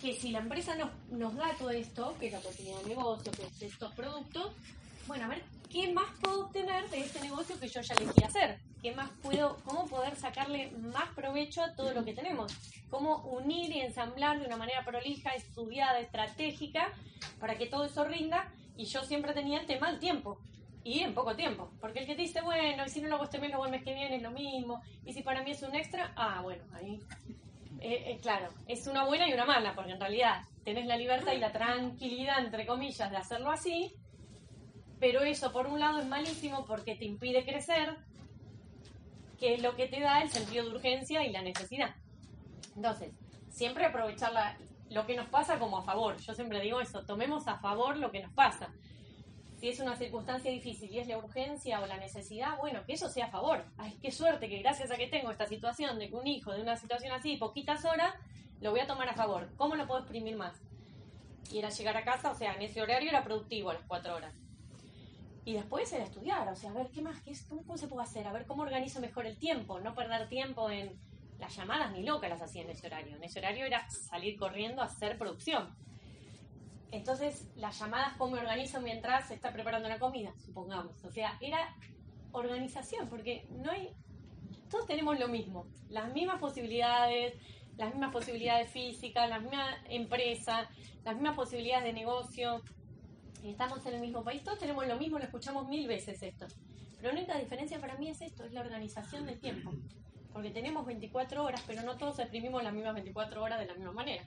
que si la empresa nos, nos da todo esto, que es la oportunidad de negocio, que es estos productos, bueno, a ver, ¿qué más puedo obtener de este negocio que yo ya elegí hacer? ¿Qué más puedo, cómo poder sacarle más provecho a todo lo que tenemos? ¿Cómo unir y ensamblar de una manera prolija, estudiada, estratégica, para que todo eso rinda? Y yo siempre tenía el tema del tiempo. Y en poco tiempo. Porque el que te dice, bueno, y si no lo hago este lo el mes que viene, es lo mismo. Y si para mí es un extra, ah, bueno, ahí. Eh, eh, claro, es una buena y una mala, porque en realidad tenés la libertad y la tranquilidad, entre comillas, de hacerlo así, pero eso por un lado es malísimo porque te impide crecer, que es lo que te da el sentido de urgencia y la necesidad. Entonces, siempre aprovechar lo que nos pasa como a favor. Yo siempre digo eso, tomemos a favor lo que nos pasa. Si es una circunstancia difícil y es la urgencia o la necesidad, bueno, que eso sea a favor. Ay, qué suerte que gracias a que tengo esta situación de que un hijo de una situación así, poquitas horas, lo voy a tomar a favor. ¿Cómo lo puedo exprimir más? Y era llegar a casa, o sea, en ese horario era productivo a las cuatro horas y después era estudiar, o sea, a ver qué más, qué cómo, se puede hacer, a ver cómo organizo mejor el tiempo, no perder tiempo en las llamadas ni locas las hacía en ese horario. En ese horario era salir corriendo a hacer producción. Entonces, las llamadas, cómo me organizo mientras se está preparando la comida, supongamos. O sea, era organización, porque no hay. Todos tenemos lo mismo, las mismas posibilidades, las mismas posibilidades físicas, la misma empresa, las mismas posibilidades de negocio, estamos en el mismo país, todos tenemos lo mismo, lo escuchamos mil veces esto. Pero la única diferencia para mí es esto, es la organización del tiempo. Porque tenemos 24 horas, pero no todos exprimimos las mismas 24 horas de la misma manera.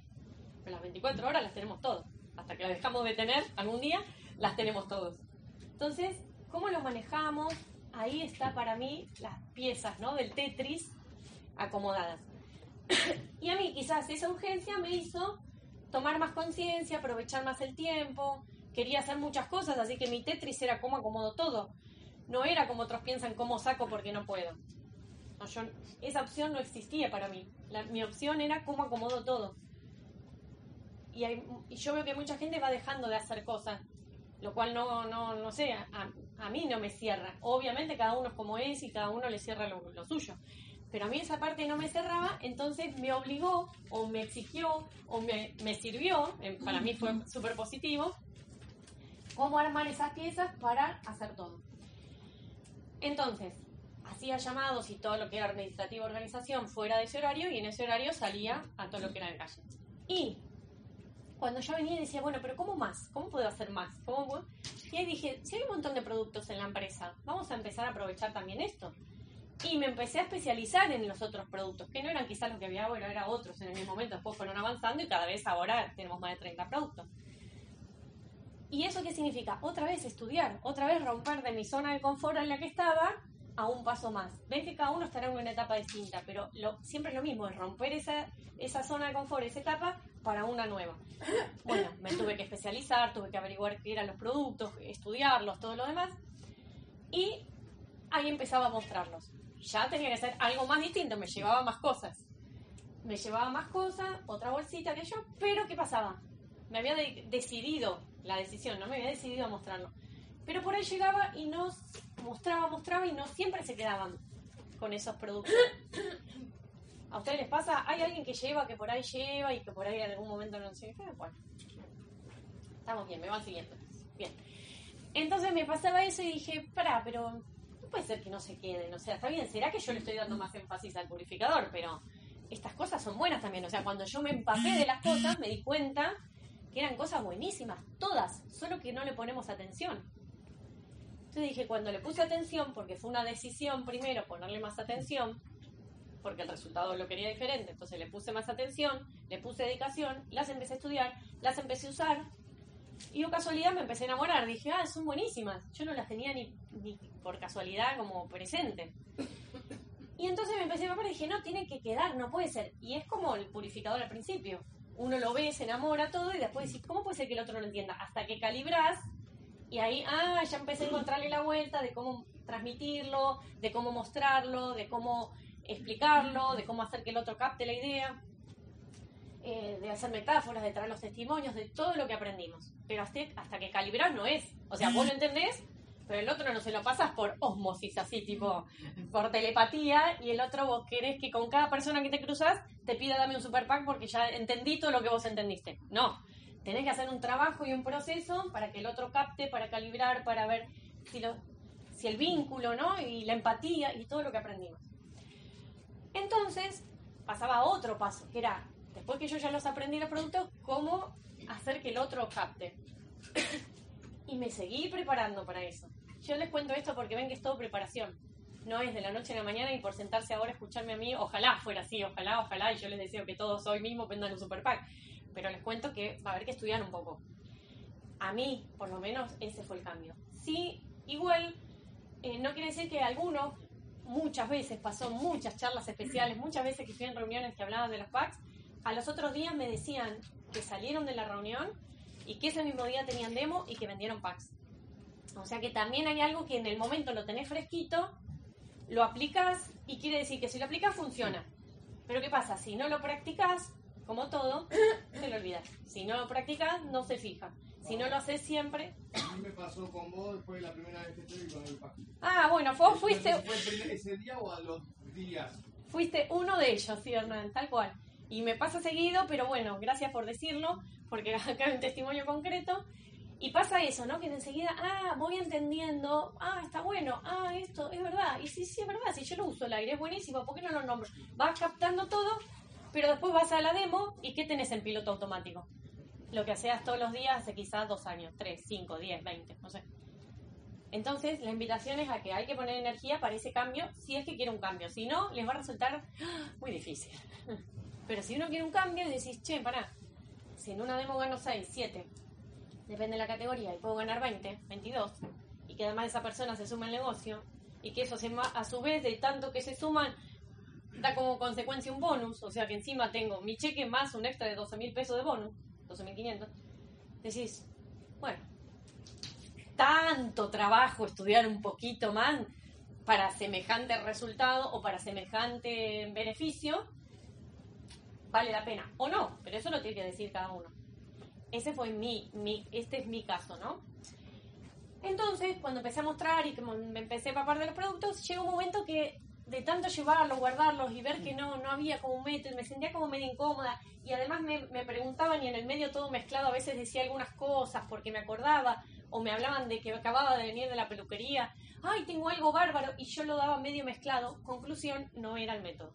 Pero las 24 horas las tenemos todos. Hasta que las dejamos de tener algún día, las tenemos todos. Entonces, ¿cómo lo manejamos? Ahí está para mí las piezas ¿no? del Tetris acomodadas. y a mí quizás esa urgencia me hizo tomar más conciencia, aprovechar más el tiempo, quería hacer muchas cosas, así que mi Tetris era cómo acomodo todo. No era como otros piensan cómo saco porque no puedo. esa opción no existía para mí. mi opción era cómo acomodo todo. Y, yo veo que mucha gente va dejando de hacer cosas, lo cual no, no, no sé, a, mí no me cierra. Obviamente cada uno es como es y cada uno le cierra lo, suyo. Pero a mí esa parte no me cerraba, entonces me obligó o me exigió o me, me sirvió, para mí fue súper positivo, cómo armar esas piezas para hacer todo. Entonces, hacía llamados y todo lo que era administrativa organización fuera de ese horario y en ese horario salía a todo lo que era el calle. Y cuando yo venía decía, bueno, pero ¿cómo más? ¿Cómo puedo hacer más? ¿Cómo Y ahí dije, si hay un montón de productos en la empresa, vamos a empezar a aprovechar también esto. Y me empecé a especializar en los otros productos, que no eran quizás los que había ahora, eran otros en el mismo momento. Después fueron avanzando y cada vez ahora tenemos más de 30 productos. ¿Y eso qué significa? Otra vez estudiar, otra vez romper de mi zona de confort en la que estaba a un paso más. Ven que cada uno estará en una etapa distinta, pero siempre es lo mismo, es romper esa, esa zona de confort, esa etapa, para una nueva. Bueno, me tuve que especializar, tuve que averiguar qué eran los productos, estudiarlos, todo lo demás. Y ahí empezaba a mostrarlos. Ya tenía que ser algo más distinto, me llevaba más cosas. Me llevaba más cosas, otra bolsita que yo, pero ¿qué pasaba? Me había decidido la decisión, no me había decidido a mostrarlo. Pero por ahí llegaba y no mostraba, mostraba y no siempre se quedaban con esos productos. ¿A ustedes les pasa? ¿Hay alguien que lleva, que por ahí lleva y que por ahí en algún momento no se Bueno, estamos bien, me van siguiendo. Bien. Entonces me pasaba eso y dije, para, pero no puede ser que no se queden. O sea, está bien, será que yo le estoy dando más énfasis al purificador, pero estas cosas son buenas también. O sea, cuando yo me empapé de las cosas, me di cuenta que eran cosas buenísimas, todas, solo que no le ponemos atención. Entonces dije, cuando le puse atención, porque fue una decisión primero ponerle más atención, porque el resultado lo quería diferente, entonces le puse más atención, le puse dedicación, las empecé a estudiar, las empecé a usar, y yo casualidad me empecé a enamorar. Dije, ah, son buenísimas. Yo no las tenía ni, ni por casualidad como presente. Y entonces me empecé a enamorar y dije, no, tiene que quedar, no puede ser. Y es como el purificador al principio uno lo ve, se enamora todo y después decís, ¿cómo puede ser que el otro no entienda? Hasta que calibras y ahí, ah, ya empecé a encontrarle la vuelta de cómo transmitirlo, de cómo mostrarlo, de cómo explicarlo, de cómo hacer que el otro capte la idea, eh, de hacer metáforas, de traer los testimonios, de todo lo que aprendimos. Pero hasta, hasta que calibras no es. O sea, vos lo entendés, pero el otro no se lo pasas por osmosis, así tipo por telepatía, y el otro vos querés que con cada persona que te cruzas te pida dame un super pack porque ya entendí todo lo que vos entendiste. No, tenés que hacer un trabajo y un proceso para que el otro capte, para calibrar, para ver si, lo, si el vínculo, ¿no? Y la empatía y todo lo que aprendimos. Entonces, pasaba otro paso, que era, después que yo ya los aprendí los productos, cómo hacer que el otro capte. y me seguí preparando para eso. Yo les cuento esto porque ven que es todo preparación. No es de la noche a la mañana y por sentarse ahora a escucharme a mí, ojalá fuera así, ojalá, ojalá, y yo les deseo que todos hoy mismo vendan un super pack. Pero les cuento que va a haber que estudiar un poco. A mí, por lo menos, ese fue el cambio. Sí, igual, eh, no quiere decir que algunos, muchas veces, pasó muchas charlas especiales, muchas veces que fui en reuniones que hablaban de los packs, a los otros días me decían que salieron de la reunión y que ese mismo día tenían demo y que vendieron packs. O sea que también hay algo que en el momento lo tenés fresquito, lo aplicas y quiere decir que si lo aplicas funciona. Pero ¿qué pasa? Si no lo practicas, como todo, te lo olvidas. Si no lo practicas, no se fija. Si no lo haces siempre. A mí me pasó con vos después de la primera vez que estoy con el pack. Ah, bueno, vos fuiste. ¿Fue el primer- ese día o a los días? Fuiste uno de ellos, sí, Hernán, tal cual. Y me pasa seguido, pero bueno, gracias por decirlo, porque acá hay un testimonio concreto. Y pasa eso, ¿no? Que enseguida, ah, voy entendiendo, ah, está bueno, ah, esto es verdad. Y sí, sí, es verdad, si yo lo uso el aire, es buenísimo, ¿por qué no lo nombro? Vas captando todo, pero después vas a la demo y ¿qué tenés en piloto automático? Lo que hacías todos los días hace quizás dos años, tres, cinco, diez, veinte, no sé. Entonces, la invitación es a que hay que poner energía para ese cambio, si es que quiere un cambio. Si no, les va a resultar ¡ah! muy difícil. Pero si uno quiere un cambio, decís, che, pará, si en una demo gano 6, 7, depende de la categoría, y puedo ganar 20, 22, y que además esa persona se suma al negocio, y que eso se a su vez, de tanto que se suman, da como consecuencia un bonus, o sea que encima tengo mi cheque más un extra de 12 mil pesos de bonus, 12.500, decís, bueno, tanto trabajo estudiar un poquito más para semejante resultado o para semejante beneficio, vale la pena. O no, pero eso lo tiene que decir cada uno. Ese fue mi, mi, este es mi caso, ¿no? Entonces, cuando empecé a mostrar y que me empecé a empapar de los productos, llegó un momento que de tanto llevarlos, guardarlos y ver que no, no había como un método, me sentía como medio incómoda y además me, me preguntaban y en el medio todo mezclado, a veces decía algunas cosas porque me acordaba o me hablaban de que acababa de venir de la peluquería, ay, tengo algo bárbaro y yo lo daba medio mezclado. Conclusión, no era el método.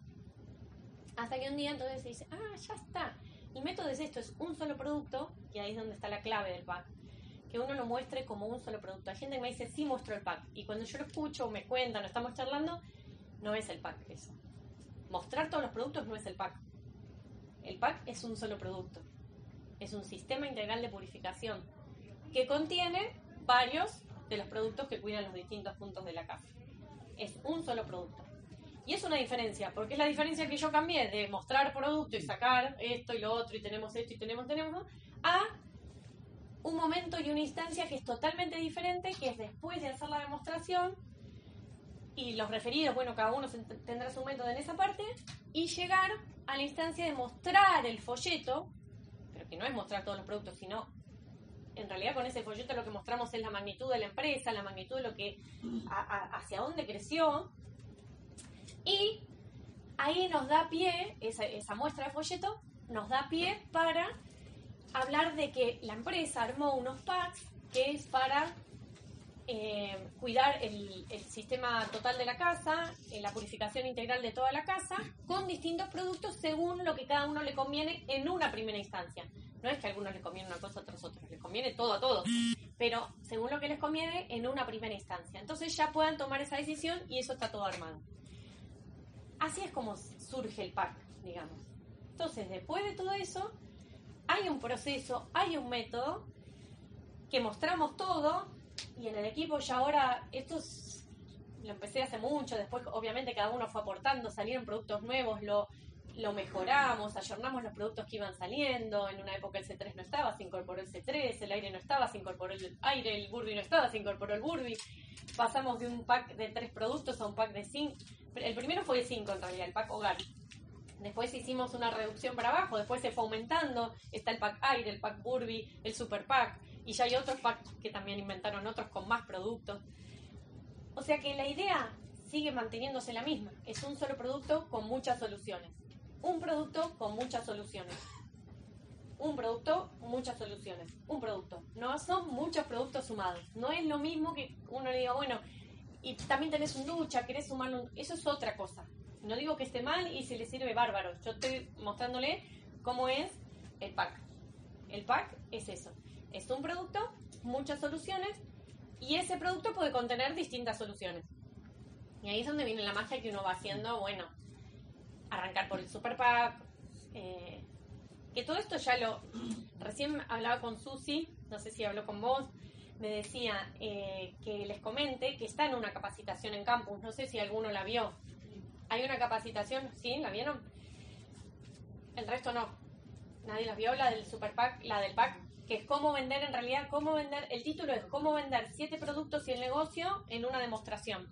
Hasta que un día entonces se dice, ah, ya está. El método es esto, es un solo producto, y ahí es donde está la clave del pack. Que uno lo muestre como un solo producto. Hay gente me dice, sí muestro el pack. Y cuando yo lo escucho o me cuentan o estamos charlando, no es el pack eso. Mostrar todos los productos no es el pack. El pack es un solo producto. Es un sistema integral de purificación que contiene varios de los productos que cuidan los distintos puntos de la casa. Es un solo producto. Y es una diferencia, porque es la diferencia que yo cambié de mostrar producto y sacar esto y lo otro y tenemos esto y tenemos, tenemos, a un momento y una instancia que es totalmente diferente, que es después de hacer la demostración y los referidos, bueno, cada uno tendrá su método en esa parte, y llegar a la instancia de mostrar el folleto, pero que no es mostrar todos los productos, sino en realidad con ese folleto lo que mostramos es la magnitud de la empresa, la magnitud de lo que, hacia dónde creció, y ahí nos da pie, esa, esa muestra de folleto, nos da pie para hablar de que la empresa armó unos packs que es para eh, cuidar el, sistema total de la casa, eh, la purificación integral de toda la casa, con distintos productos según lo que cada uno le conviene en una primera instancia. No es que a algunos les conviene una cosa, a otros otros, les conviene todo a todos, pero según lo que les conviene en una primera instancia. Entonces ya puedan tomar esa decisión y eso está todo armado. Así es como surge el pack, digamos. Entonces, después de todo eso, hay un proceso, hay un método que mostramos todo y en el equipo ya ahora, esto es- lo empecé hace mucho, después obviamente cada uno fue aportando, salieron productos nuevos, lo, lo mejoramos, ayornamos los productos que iban saliendo, en una época el C3 no estaba, se incorporó el C3, el aire no estaba, se incorporó el aire, el Burby no estaba, se incorporó el Burby, pasamos de un pack de tres productos a un pack de cinco, el primero fue de cinco en realidad, el pack hogar, Después hicimos una reducción para abajo, después se fue aumentando. Está el pack aire, el pack Burby, el super pack. Y ya hay otros packs que también inventaron otros con más productos. O sea que la idea sigue manteniéndose la misma. Es un solo producto con muchas soluciones. Un producto con muchas soluciones. Un producto, muchas soluciones. Un producto. No son muchos productos sumados. No es lo mismo que uno le diga, bueno, y también tenés un ducha, querés sumar un... Eso es otra cosa. No digo que esté mal y se le sirve bárbaro. Yo estoy mostrándole cómo es el pack. El pack es eso. Es un producto, muchas soluciones, y ese producto puede contener distintas soluciones. Y ahí es donde viene la magia que uno va haciendo, bueno, arrancar por el super pack. Eh, que todo esto ya lo... Recién hablaba con Susi, no sé si habló con vos, me decía eh, que les comente que está en una capacitación en campus, no sé si alguno la vio. Hay una capacitación, ¿sí? ¿La vieron? El resto no. Nadie la vio, la del super pack, la del pack, que es cómo vender en realidad, cómo vender, el título es cómo vender siete productos y el negocio en una demostración.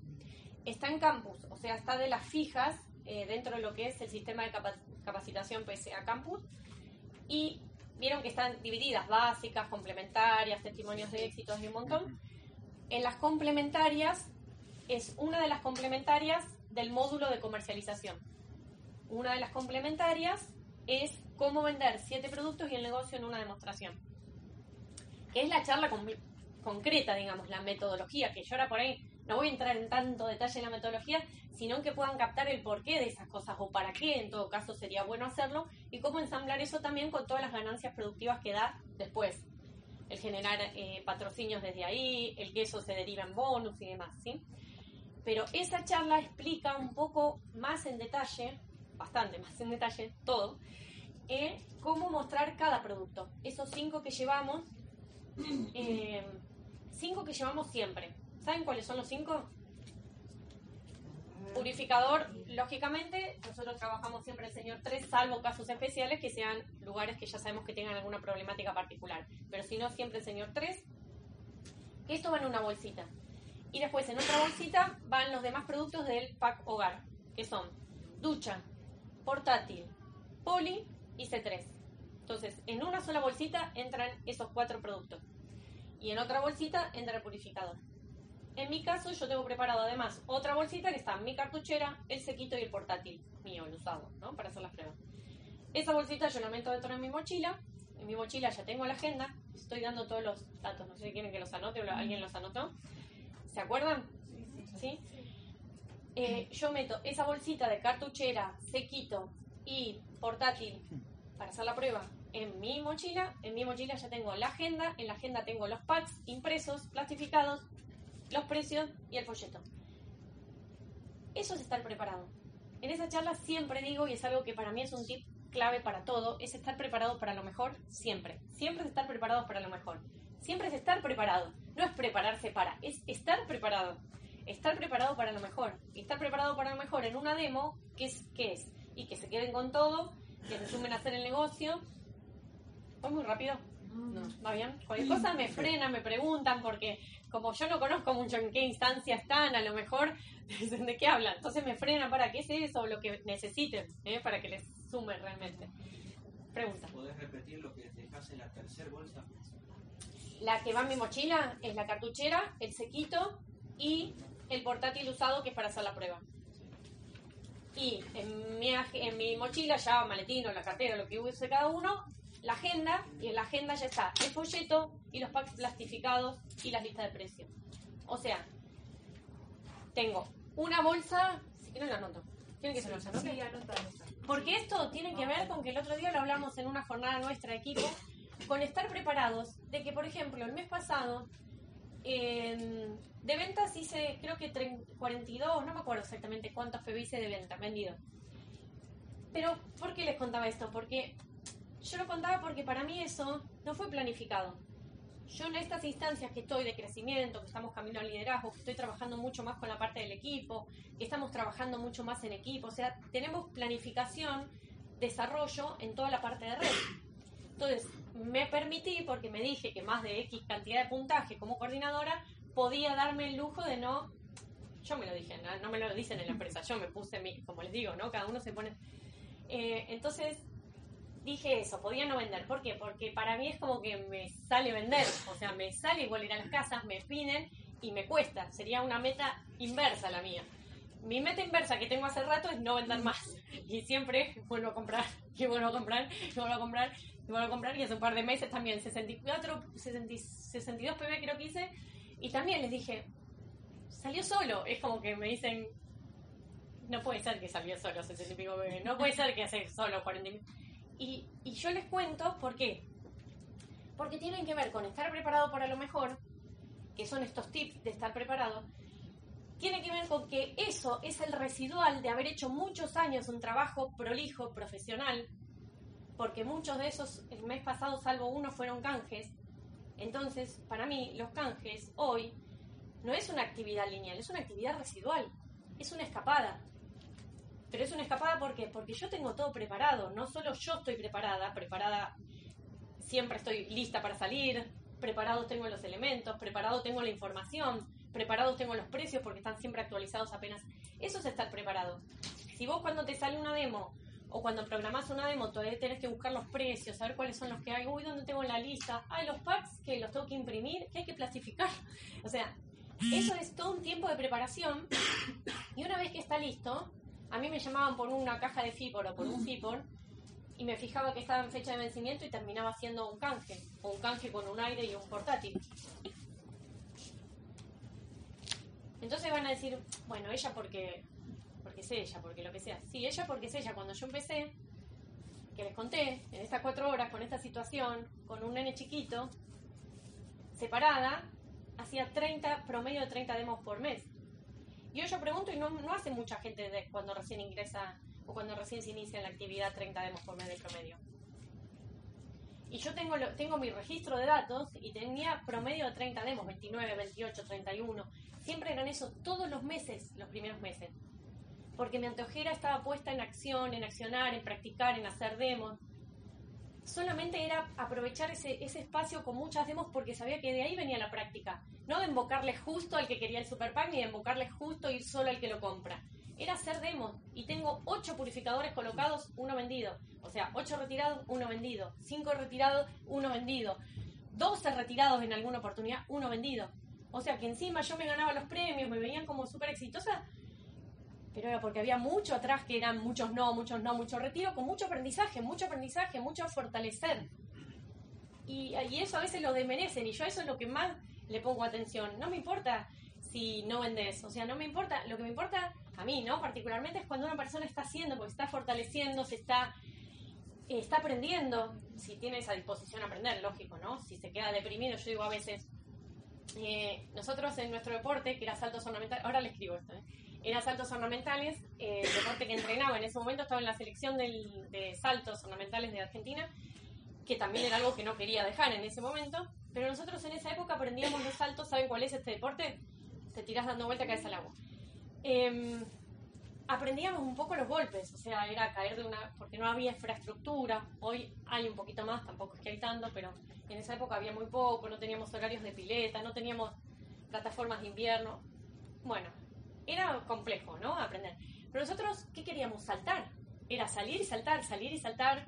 Está en campus, o sea, está de las fijas eh, dentro de lo que es el sistema de capacitación PSA Campus. Y vieron que están divididas, básicas, complementarias, testimonios de éxito, hay un montón. En las complementarias, es una de las complementarias del módulo de comercialización. Una de las complementarias es cómo vender siete productos y el negocio en una demostración. Que es la charla concreta, digamos, la metodología, que yo ahora por ahí no voy a entrar en tanto detalle en la metodología, sino que puedan captar el porqué de esas cosas o para qué en todo caso sería bueno hacerlo y cómo ensamblar eso también con todas las ganancias productivas que da después. El generar eh, patrocinios desde ahí, el que eso se deriva en bonus y demás, ¿sí? Pero esa charla explica un poco más en detalle, bastante más en detalle, todo, eh, cómo mostrar cada producto. Esos cinco que llevamos, eh, cinco que llevamos siempre. ¿Saben cuáles son los cinco? Purificador, lógicamente, nosotros trabajamos siempre el señor 3, salvo casos especiales que sean lugares que ya sabemos que tengan alguna problemática particular. Pero si no, siempre el señor 3. Esto va en una bolsita. Y después en otra bolsita van los demás productos del pack hogar, que son ducha, portátil, poli y C3. Entonces, en una sola bolsita entran esos cuatro productos. Y en otra bolsita entra el purificador. En mi caso, yo tengo preparado además otra bolsita que está mi cartuchera, el sequito y el portátil mío, el usado, ¿no? Para hacer las pruebas. Esa bolsita yo la meto dentro de mi mochila. En mi mochila ya tengo la agenda. Estoy dando todos los datos. No sé si quieren que los anote o alguien los anotó. ¿Se acuerdan? ¿Sí? Eh, yo meto esa bolsita de cartuchera, sequito y portátil para hacer la prueba en mi mochila. En mi mochila ya tengo la agenda. En la agenda tengo los packs impresos, plastificados, los precios y el folleto. Eso es estar preparado. En esa charla siempre digo, y es algo que para mí es un tip clave para todo, es estar preparado para lo mejor siempre. Siempre es estar preparados para lo mejor. Siempre es estar preparado. No es prepararse para, es estar preparado. Estar preparado para lo mejor. Y estar preparado para lo mejor en una demo, ¿qué es? ¿Qué es? Y que se queden con todo, que se sumen a hacer el negocio. ¿Fue muy rápido? No, ¿va bien? Cualquier cosa me frena, me preguntan, porque como yo no conozco mucho en qué instancia están, a lo mejor dicen de qué hablan. Entonces me frenan para qué es eso, lo que necesiten, ¿eh? para que les sume realmente. Pregunta. ¿Podés repetir lo que dejas en la tercera bolsa? La que va en mi mochila es la cartuchera, el sequito y el portátil usado que es para hacer la prueba. Y en mi, en mi mochila ya maletín o la cartera, lo que use cada uno, la agenda y en la agenda ya está el folleto y los packs plastificados y las listas de precios. O sea, tengo una bolsa, si quieren la anoto. ¿Quieren que se los anote? Sí, Porque esto tiene que ver con que el otro día lo hablamos en una jornada nuestra de equipo, con estar preparados de que, por ejemplo, el mes pasado de ventas hice, creo que 42, no me acuerdo exactamente cuántos PB hice de venta, vendido. Pero, ¿por qué les contaba esto? Porque yo lo contaba porque para mí eso no fue planificado. Yo en estas instancias que estoy de crecimiento, que estamos camino al liderazgo, que estoy trabajando mucho más con la parte del equipo, que estamos trabajando mucho más en equipo, o sea, tenemos planificación, desarrollo en toda la parte de red. Entonces, me permití, porque me dije que más de X cantidad de puntaje como coordinadora, podía darme el lujo de no, yo me lo dije, no, me lo dicen en la empresa, yo me puse, mi, como les digo, ¿no? Cada uno se pone Eh, entonces dije eso, podía no vender. ¿Por qué? Porque para mí es como que me sale vender. O sea, me sale igual ir a las casas, me piden y me cuesta. Sería una meta inversa la mía. Mi meta inversa que tengo hace rato es no vender más. Y siempre vuelvo a comprar, y vuelvo a comprar, y vuelvo a comprar, y vuelvo a comprar. Y hace un par de meses también, 64, 60, 62 PB creo que hice. Y también les dije, salió solo. Es como que me dicen, no puede ser que salió solo 60 y pico PB. No puede ser que hace solo 40 y, y yo les cuento por qué. Porque tienen que ver con estar preparado para lo mejor, que son estos tips de estar preparado, tiene que ver con que eso es el residual de haber hecho muchos años un trabajo prolijo, profesional, porque muchos de esos el mes pasado, salvo uno, fueron canjes. Entonces, para mí, los canjes hoy no es una actividad lineal, es una actividad residual, es una escapada. Pero es una escapada ¿por porque yo tengo todo preparado, no solo yo estoy preparada, preparada, siempre estoy lista para salir, preparado tengo los elementos, preparado tengo la información, preparados tengo los precios porque están siempre actualizados apenas. Eso es estar preparado. Si vos cuando te sale una demo o cuando programás una demo todavía tenés que buscar los precios, saber cuáles son los que hay, uy, ¿dónde tengo la lista? Hay los packs que los tengo que imprimir, que hay que clasificar. O sea, eso es todo un tiempo de preparación y una vez que está listo, a mí me llamaban por una caja de FIPOR o por un FIPOR y me fijaba que estaba en fecha de vencimiento y terminaba haciendo un canje, o un canje con un aire y un portátil. Entonces van a decir, bueno, ella porque, porque es ella, porque lo que sea. Sí, ella porque es ella. Cuando yo empecé, que les conté, en estas cuatro horas, con esta situación, con un nene chiquito, separada, hacía 30, promedio de 30 demos por mes. Y yo pregunto, y no, no hace mucha gente de cuando recién ingresa o cuando recién se inicia la actividad 30 demos por mes de promedio. Y yo tengo, tengo mi registro de datos y tenía promedio de 30 demos, 29, 28, 31. Siempre eran eso, todos los meses, los primeros meses. Porque mi antojera estaba puesta en acción, en accionar, en practicar, en hacer demos. Solamente era aprovechar ese, espacio con muchas demos porque sabía que de ahí venía la práctica. No de invocarle justo al que quería el Super Pack ni de invocarle justo ir solo al que lo compra. Era hacer demos. Y tengo ocho purificadores colocados, uno vendido. O sea, ocho retirados, uno vendido. Cinco retirados, uno vendido. 12 retirados en alguna oportunidad, uno vendido. O sea que encima yo me ganaba los premios, me veían como súper exitosa, pero era porque había mucho atrás que eran muchos no, muchos no, mucho retiro, con mucho aprendizaje, mucho aprendizaje, mucho fortalecer. Y, y eso a veces lo desmerecen y yo eso es lo que más le pongo atención. No me importa si no vendes, o sea, no me importa, lo que me importa a mí, ¿no? Particularmente es cuando una persona está haciendo, porque está fortaleciendo, se está, está aprendiendo, si tiene esa disposición a aprender, lógico, ¿no? Si se queda deprimido, yo digo a veces, eh, nosotros en nuestro deporte, que era saltos ornamentales, ahora le escribo esto, ¿eh? Era saltos ornamentales, eh, el deporte que entrenaba en ese momento estaba en la selección de saltos ornamentales de Argentina, que también era algo que no quería dejar en ese momento, pero nosotros en esa época aprendíamos los saltos, ¿saben cuál es este deporte? Te tiras dando vuelta, caes al agua. Em, aprendíamos un poco los golpes, o sea, era caer de una, porque no había infraestructura, hoy hay un poquito más, tampoco es que hay tanto, pero en esa época había muy poco, no teníamos horarios de pileta, no teníamos plataformas de invierno. Bueno, era complejo, ¿no? Aprender. Pero nosotros, ¿qué queríamos? Saltar. Era salir y saltar, salir y saltar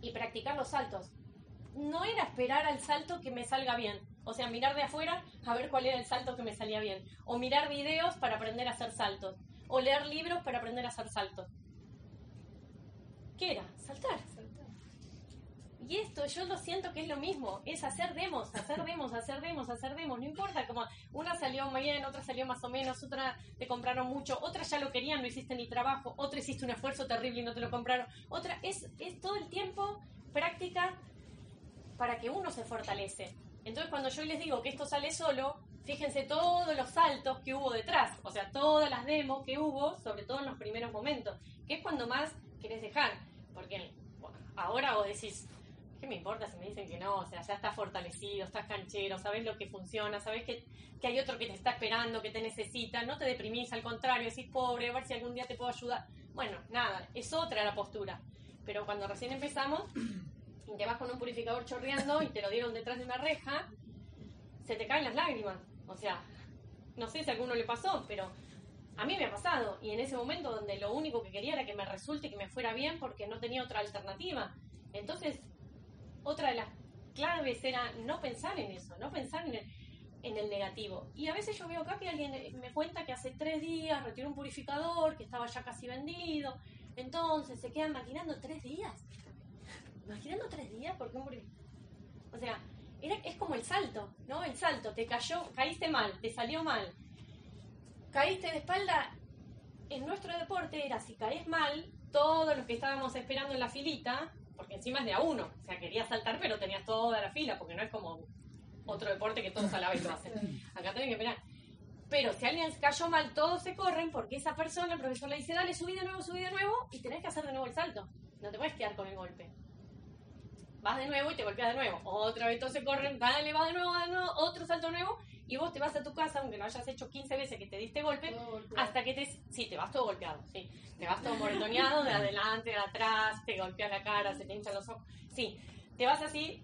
y practicar los saltos. No era esperar al salto que me salga bien. O sea, mirar de afuera a ver cuál era el salto que me salía bien. O mirar videos para aprender a hacer saltos. O leer libros para aprender a hacer saltos. ¿Qué era? Saltar. Y esto yo lo siento que es lo mismo, es hacer demos, hacer demos, hacer demos, hacer demos, no importa, como una salió muy bien, otra salió más o menos, otra te compraron mucho, otra ya lo querían, no hiciste ni trabajo, otra hiciste un esfuerzo terrible y no te lo compraron, otra es, es todo el tiempo práctica para que uno se fortalece. Entonces cuando yo les digo que esto sale solo, fíjense todos los saltos que hubo detrás, o sea, todas las demos que hubo, sobre todo en los primeros momentos, que es cuando más querés dejar, porque ahora vos decís, ¿qué me importa si me dicen que no? O sea, ya estás fortalecido, estás canchero, sabes lo que funciona, sabes que, que, hay otro que te está esperando, que te necesita, no te deprimís, al contrario, decís pobre, a ver si algún día te puedo ayudar. Bueno, nada, es otra la postura. Pero cuando recién empezamos, y te vas con un purificador chorreando y te lo dieron detrás de una reja, se te caen las lágrimas. O sea, no sé si a alguno le pasó, pero A mí me ha pasado, y en ese momento donde lo único que quería era que me resulte que me fuera bien porque no tenía otra alternativa. Entonces, otra de las claves era no pensar en eso, no pensar en el, en el negativo. Y a veces yo veo acá que alguien me cuenta que hace tres días retiró un purificador, que estaba ya casi vendido, entonces se quedan maquinando tres días. Maquinando tres días porque un. O sea, era, es como el salto, ¿no? El salto, te cayó, caíste mal, te salió mal, caíste de espalda. En nuestro deporte era si caes mal, todos los que estábamos esperando en la filita, porque encima es de a uno, o sea, querías saltar pero tenías toda la fila, porque no es como otro deporte que todos a la vez lo hacen. Acá tenés que esperar. Pero si alguien cayó mal, todos se corren porque esa persona, el profesor le dice, dale, subí de nuevo, subí de nuevo, y tenés que hacer de nuevo el salto. No te puedes quedar con el golpe. Vas de nuevo y te golpeas de nuevo. Otra vez todos se corren, dale, va de nuevo, va de nuevo, otro salto nuevo, y vos te vas a tu casa, aunque lo hayas hecho 15 veces que te diste golpe, hasta que te... Sí, te vas todo golpeado, sí. Te vas todo moretoneado, de adelante, de atrás, te golpeas la cara, se te hinchan los ojos. Sí, te vas así,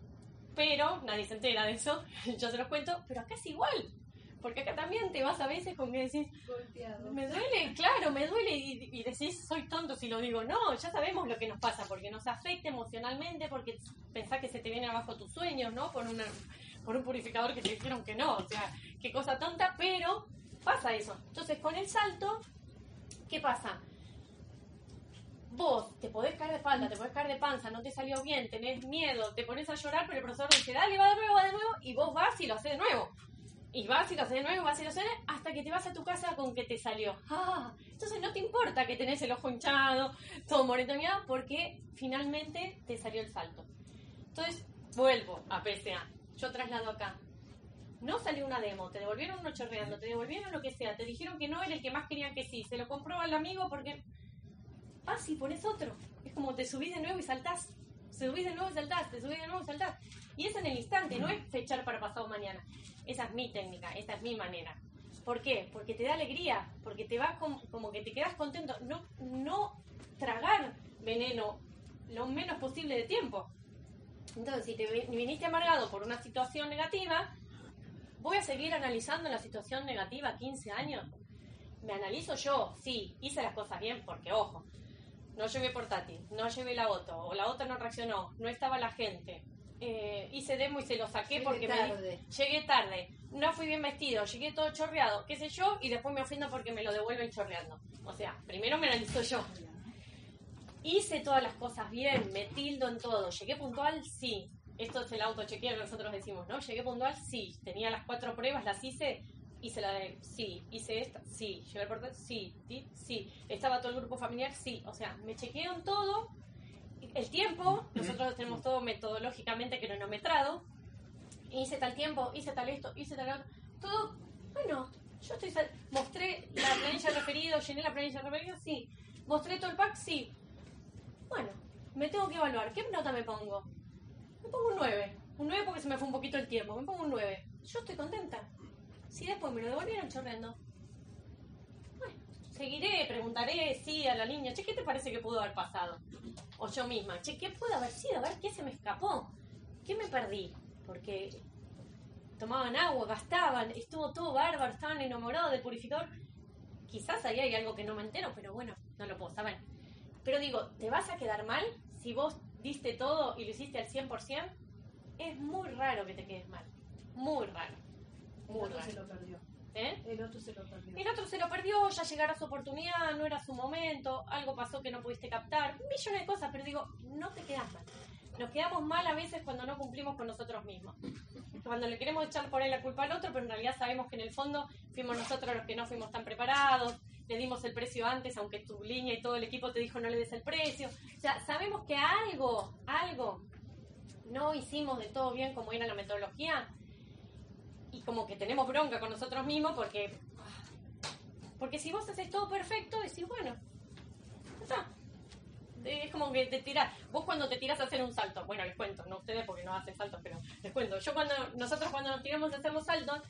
pero nadie se entera de eso, yo se los cuento, pero acá es igual. Porque acá también te vas a veces con que decís, Golpeado. me duele, claro, me duele y, y decís, soy tonto si lo digo. No, ya sabemos lo que nos pasa, porque nos afecta emocionalmente, porque pensás que se te vienen abajo tus sueños, ¿no? Por, una, por un purificador que te dijeron que no. O sea, qué cosa tonta, pero pasa eso. Entonces, con el salto, ¿qué pasa? Vos te podés caer de espalda, te podés caer de panza, no te salió bien, tenés miedo, te pones a llorar, pero el profesor dice, dale, va de nuevo, va de nuevo, y vos vas y lo haces de nuevo. Y vas y lo haces de nuevo, vas y lo haces hasta que te vas a tu casa con que te salió. Ah, entonces no te importa que tenés el ojo hinchado, todo moretoneado, porque finalmente te salió el salto. Entonces, vuelvo a PSA. Yo traslado acá. No salió una demo, te devolvieron uno chorreando, te devolvieron lo que sea, te dijeron que no era el que más querían que sí, se lo compró al amigo porque vas y pones otro. Es como te subís de nuevo y saltás. Subís de nuevo y saltás, te subís de nuevo y saltás. Y es en el instante, no es fechar para pasado mañana. Esa es mi técnica, esa es mi manera. ¿Por qué? Porque te da alegría, porque te vas como, como que te quedas contento. No, no tragar veneno lo menos posible de tiempo. Entonces, si te vi- viniste amargado por una situación negativa, voy a seguir analizando la situación negativa 15 años. Me analizo yo, sí, hice las cosas bien, porque ojo, no llevé portátil, no llevé la auto, o la auto no reaccionó, no estaba la gente. Eh, hice demo y se lo saqué Llegué porque me tarde. llegué tarde, no fui bien vestido, llegué todo chorreado, qué sé yo, y después me ofendo porque me lo devuelven chorreando. O sea, primero me analizo yo. Hice todas las cosas bien, me tildo en todo. Llegué puntual, sí. Esto es el autochequeo que nosotros decimos, ¿no? Llegué puntual, sí. Tenía las cuatro pruebas, las hice. Hice la de, sí. Hice esta, sí. Llevé el portal, sí. Sí. Estaba todo el grupo familiar, sí. O sea, me chequeo en todo. El tiempo, nosotros tenemos todo metodológicamente cronometrado. Hice tal tiempo, hice tal esto, hice tal otro. Todo, bueno, yo estoy... Mostré la planilla de referido, llené la planilla de referido, sí. Mostré todo el pack, sí. Bueno, me tengo que evaluar. ¿Qué nota me pongo? Me pongo un 9. Un 9 porque se me fue un poquito el tiempo. Me pongo un 9. Yo estoy contenta. Si después me lo devolvieron chorreando. Bueno, seguiré, preguntaré, sí, a la niña. Che, ¿qué te parece que pudo haber pasado? O yo misma. Che, ¿qué pudo haber sido? A ver, ¿qué se me escapó? ¿Qué me perdí? Porque tomaban agua, gastaban, estuvo todo bárbaro, estaban enamorados del purificador. Quizás ahí hay algo que no me entero, pero bueno, no lo puedo saber. Pero digo, ¿te vas a quedar mal si vos diste todo y lo hiciste al 100%? Es muy raro que te quedes mal. Muy raro. El Muy otro se raro. lo perdió. ¿Eh? El otro se lo perdió. El otro se lo perdió, ya llegará su oportunidad, no era su momento, algo pasó que no pudiste captar, millones de cosas, pero digo, no te quedas mal. Nos quedamos mal a veces cuando no cumplimos con nosotros mismos. Cuando le queremos echar por ahí la culpa al otro, pero en realidad sabemos que en el fondo fuimos nosotros los que no fuimos tan preparados, le dimos el precio antes, aunque tu línea y todo el equipo te dijo no le des el precio. O sea, sabemos que algo, algo no hicimos de todo bien como era la metodología y como que tenemos bronca con nosotros mismos porque porque si vos haces todo perfecto, decís, bueno, está. Es como que te tirás. Vos cuando te tirás a hacer un salto, bueno, les cuento, no ustedes porque no hacen saltos, pero les cuento. Yo cuando, nosotros cuando nos tiramos a hacer los saltos,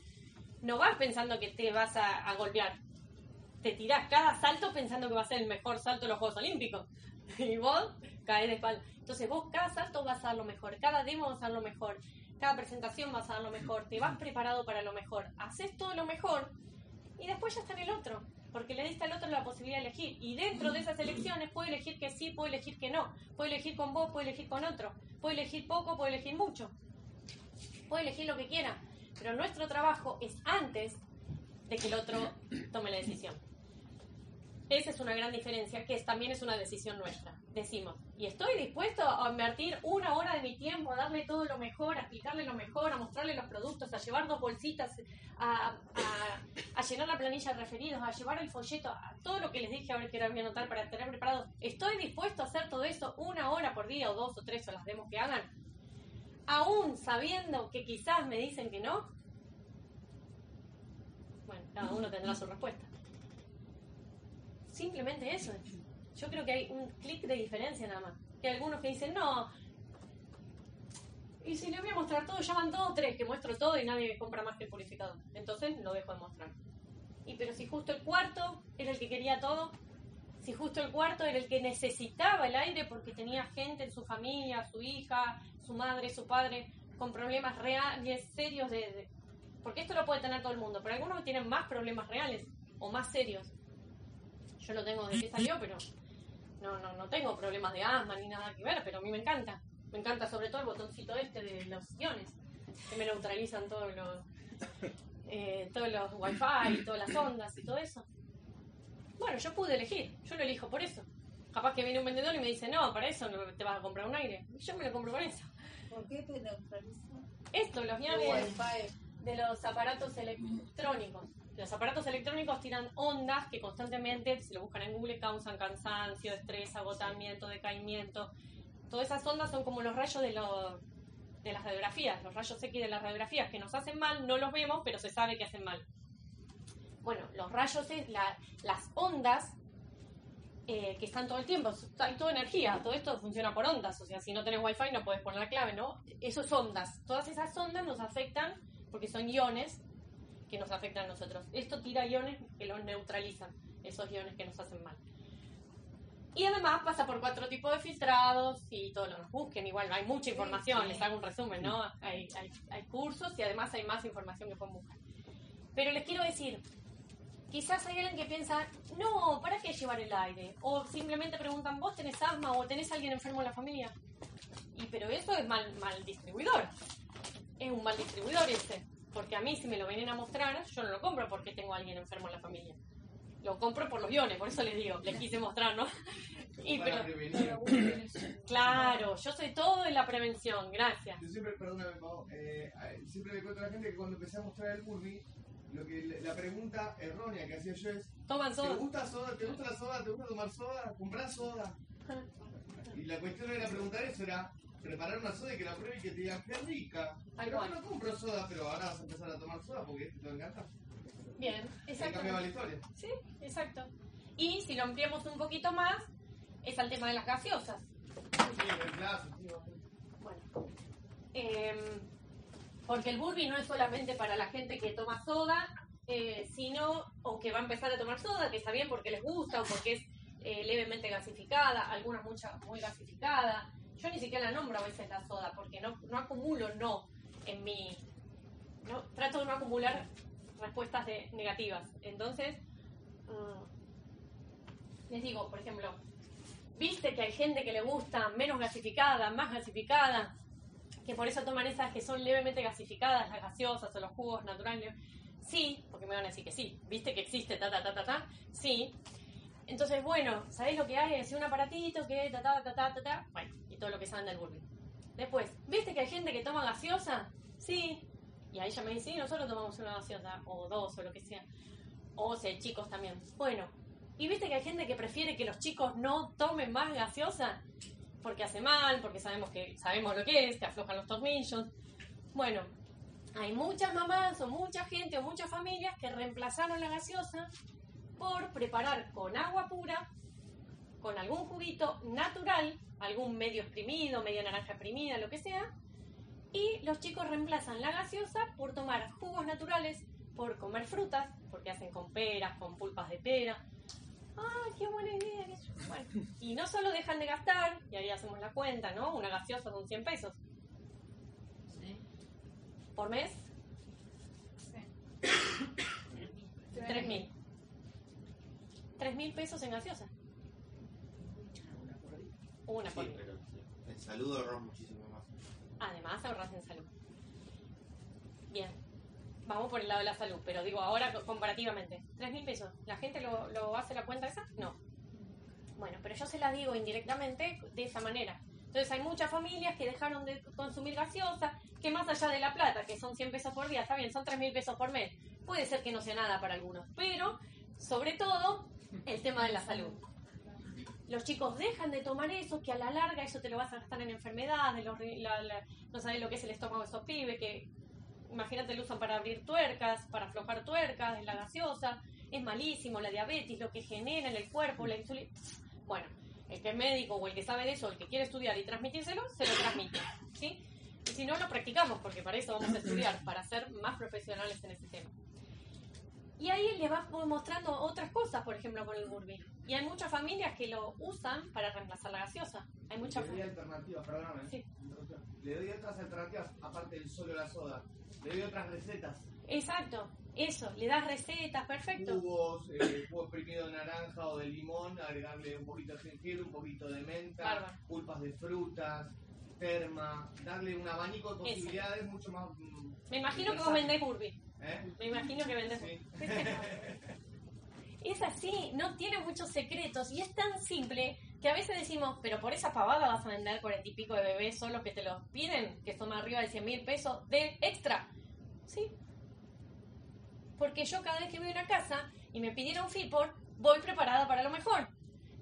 no vas pensando que te vas a golpear. Te tirás cada salto pensando que va a ser el mejor salto de los Juegos Olímpicos. Y vos caes de espalda. Entonces vos cada salto vas a dar lo mejor, cada demo vas a dar lo mejor, cada presentación vas a dar lo mejor, te vas preparado para lo mejor, haces todo lo mejor y después ya está en el otro. porque le diste al otro la posibilidad de elegir. Y dentro de esas elecciones puede elegir que sí, puede elegir que no. Puede elegir con vos, puede elegir con otro. Puede elegir poco, puede elegir mucho. Puede elegir lo que quiera. Pero nuestro trabajo es antes de que el otro tome la decisión. Esa es una gran diferencia, que también es una decisión nuestra. Decimos, y estoy dispuesto a invertir una hora de mi tiempo, a darle todo lo mejor, a explicarle lo mejor, a mostrarle los productos, a llevar dos bolsitas, a, a- a llenar la planilla de referidos, a llevar el folleto, a todo lo que les dije ahora que era bien anotar para tener preparados. Estoy dispuesto a hacer todo eso una hora por día o dos o tres o las demos que hagan, aún sabiendo que quizás me dicen que no. Bueno, cada uno tendrá su respuesta. Simplemente eso. Yo creo que hay un clic de diferencia nada más. Que hay algunos que dicen, no. Y si le voy a mostrar todo, ya van todos tres que muestro todo y nadie compra más que el purificador. Entonces lo dejo de mostrar. Y pero si justo el cuarto era el que quería todo, si justo el cuarto era el que necesitaba el aire porque tenía gente en su familia, su hija, su madre, su padre, con problemas reales, serios de, de- Porque esto lo puede tener todo el mundo, pero algunos tienen más problemas reales o más serios. Yo lo tengo desde que salió, pero no, no, no tengo problemas de asma ni nada que ver, pero a mí me encanta. Me encanta sobre todo el botoncito este de los iones, que me neutralizan todos los, eh, todos los wifi, todas las ondas y todo eso. Bueno, yo pude elegir, yo lo elijo por eso. Capaz que viene un vendedor y me dice, no, para eso no te vas a comprar un aire. Y yo me lo compro por eso. ¿Por qué te neutraliza? Esto, los El iones de los aparatos electrónicos. Los aparatos electrónicos tiran ondas que constantemente, si lo buscan en Google, causan cansancio, estrés, agotamiento, decaimiento. Todas esas ondas son como los rayos de, lo- de las radiografías, los rayos X de las radiografías que nos hacen mal, no los vemos, pero se sabe que hacen mal. Bueno, los rayos, es la- las ondas eh, que están todo el tiempo, hay toda energía, todo esto funciona por ondas, o sea, si no tenés wifi no puedes poner la clave, ¿no? Eso es ondas, todas esas ondas nos afectan porque son iones que nos afectan a nosotros. Esto tira iones que los neutralizan, esos iones que nos hacen mal. Y además pasa por cuatro tipos de filtrados y todo lo que busquen. Igual hay mucha información, sí. les hago un resumen, ¿no? Hay, hay, hay cursos y además hay más información que pueden buscar. Pero les quiero decir, quizás hay alguien que piensa, no, ¿para qué llevar el aire? O simplemente preguntan, ¿vos tenés asma o tenés alguien enfermo en la familia? Y pero eso es mal, mal distribuidor. Es un mal distribuidor ese. Porque a mí si me lo vienen a mostrar, yo no lo compro porque tengo a alguien enfermo en la familia. Lo compro por los guiones, por eso les digo, les quise mostrar, ¿no? Y pero, claro, yo soy todo en la prevención, gracias. Yo siempre, perdóname, Pau, eh, siempre le cuento a la gente que cuando empecé a mostrar el Burby, lo que la pregunta errónea que hacía yo es: Toman ¿te soda. gusta soda? ¿Te gusta la soda? ¿Te gusta tomar soda? ¿Comprás soda? Y la cuestión era preguntar eso, era preparar una soda y que la pruebe y que te diga qué rica. No compro soda, pero ahora vas a empezar a tomar soda porque este te va a encantar. Bien, ahí cambiaba la exacto. historia. Sí, exacto. Y si lo ampliamos un poquito más, es al tema de las gaseosas. Sí, reemplazo, sí, Bueno, em, porque el burbi no es solamente para la gente que toma soda, eh, sino, o que va a empezar a tomar soda, que está bien porque les gusta o porque es eh, levemente gasificada, algunas mucha, muy gasificada. Yo ni siquiera la nombro a veces la soda, porque no, no acumulo no en mi... No, trato de no acumular respuestas de, negativas. Entonces, mm, les digo, por ejemplo, viste que hay gente que le gusta menos gasificada, más gasificada, que por eso toman esas que son levemente gasificadas, las gaseosas o los jugos naturales. Sí, porque me van a decir que sí. ¿Viste que existe ta ta ta ta ta? Sí. Entonces, bueno, ¿sabéis lo que hay? Es un aparatito que ta ta ta ta ta ta. Bueno, y todo lo que saben del burbi. Después, ¿viste que hay gente que toma gaseosa? Sí. Y ahí ya me dicen, sí, nosotros tomamos una gaseosa, o dos, o lo que sea. O sea, chicos también. Bueno, ¿y viste que hay gente que prefiere que los chicos no tomen más gaseosa? Porque hace mal, porque sabemos que sabemos lo que es, que aflojan los tornillos. Bueno, hay muchas mamás o mucha gente o muchas familias que reemplazaron la gaseosa por preparar con agua pura, con algún juguito natural, algún medio exprimido, media naranja exprimida, lo que sea, y los chicos reemplazan la gaseosa por tomar jugos naturales, por comer frutas, porque hacen con peras, con pulpas de pera. ¡Ay, qué buena idea! Bueno, y no solo dejan de gastar, y ahí hacemos la cuenta, ¿no? Una gaseosa son 100 pesos por mes, Sí. 3.000. mil pesos en gaseosa. Una por Sí, día. pero sí. en salud ahorras muchísimo más. Además, ahorras en salud. Bien. Vamos por el lado de la salud, pero digo, ahora co- comparativamente. ¿Tres mil pesos? ¿La gente lo, lo hace la cuenta esa? No. Bueno, pero yo se la digo indirectamente de esa manera. Entonces hay muchas familias que dejaron de consumir gaseosa, que más allá de la plata, que son 100 pesos por día, está bien, son 3 mil pesos por mes. Puede ser que no sea nada para algunos, pero sobre todo el tema de la salud. Los chicos dejan de tomar eso, que a la larga eso te lo vas a gastar en enfermedades, la- la- no sabes lo que es el estómago de esos pibes, que imagínate lo usan para abrir tuercas, para aflojar tuercas, es la gaseosa, es malísimo, la diabetes, lo que genera en el cuerpo, la insulina. Bueno, el que es médico o el que sabe de eso, el que quiere estudiar y transmitírselo, se lo transmite, ¿sí? Y si no, lo practicamos, porque para eso vamos a estudiar, para ser más profesionales en ese tema. Y ahí le vas mostrando otras cosas, por ejemplo, con el Burby. Y hay muchas familias que lo usan para reemplazar la gaseosa. Hay muchas Le doy alternativas, perdóname. Sí. Le doy otras alternativas aparte del solo la soda. Le doy otras recetas. Exacto, eso, le das recetas, perfecto. Jugos, eh, jugo exprimido de naranja o de limón, agregarle un poquito de jengibre, un poquito de menta, pulpas de frutas, terma, darle un abanico de Eso. posibilidades mucho más. mm, Me imagino que vos vendés Burby. ¿Eh? Me imagino que vendés Sí. Es así, no tiene muchos secretos y es tan simple que a veces decimos, pero por esa pavada vas a vender cuarenta y pico de bebés solo que te los piden, que son arriba de 100 mil pesos de extra. Sí. Porque yo cada vez que voy a una casa y me pidieron FIPOR, voy preparada para lo mejor.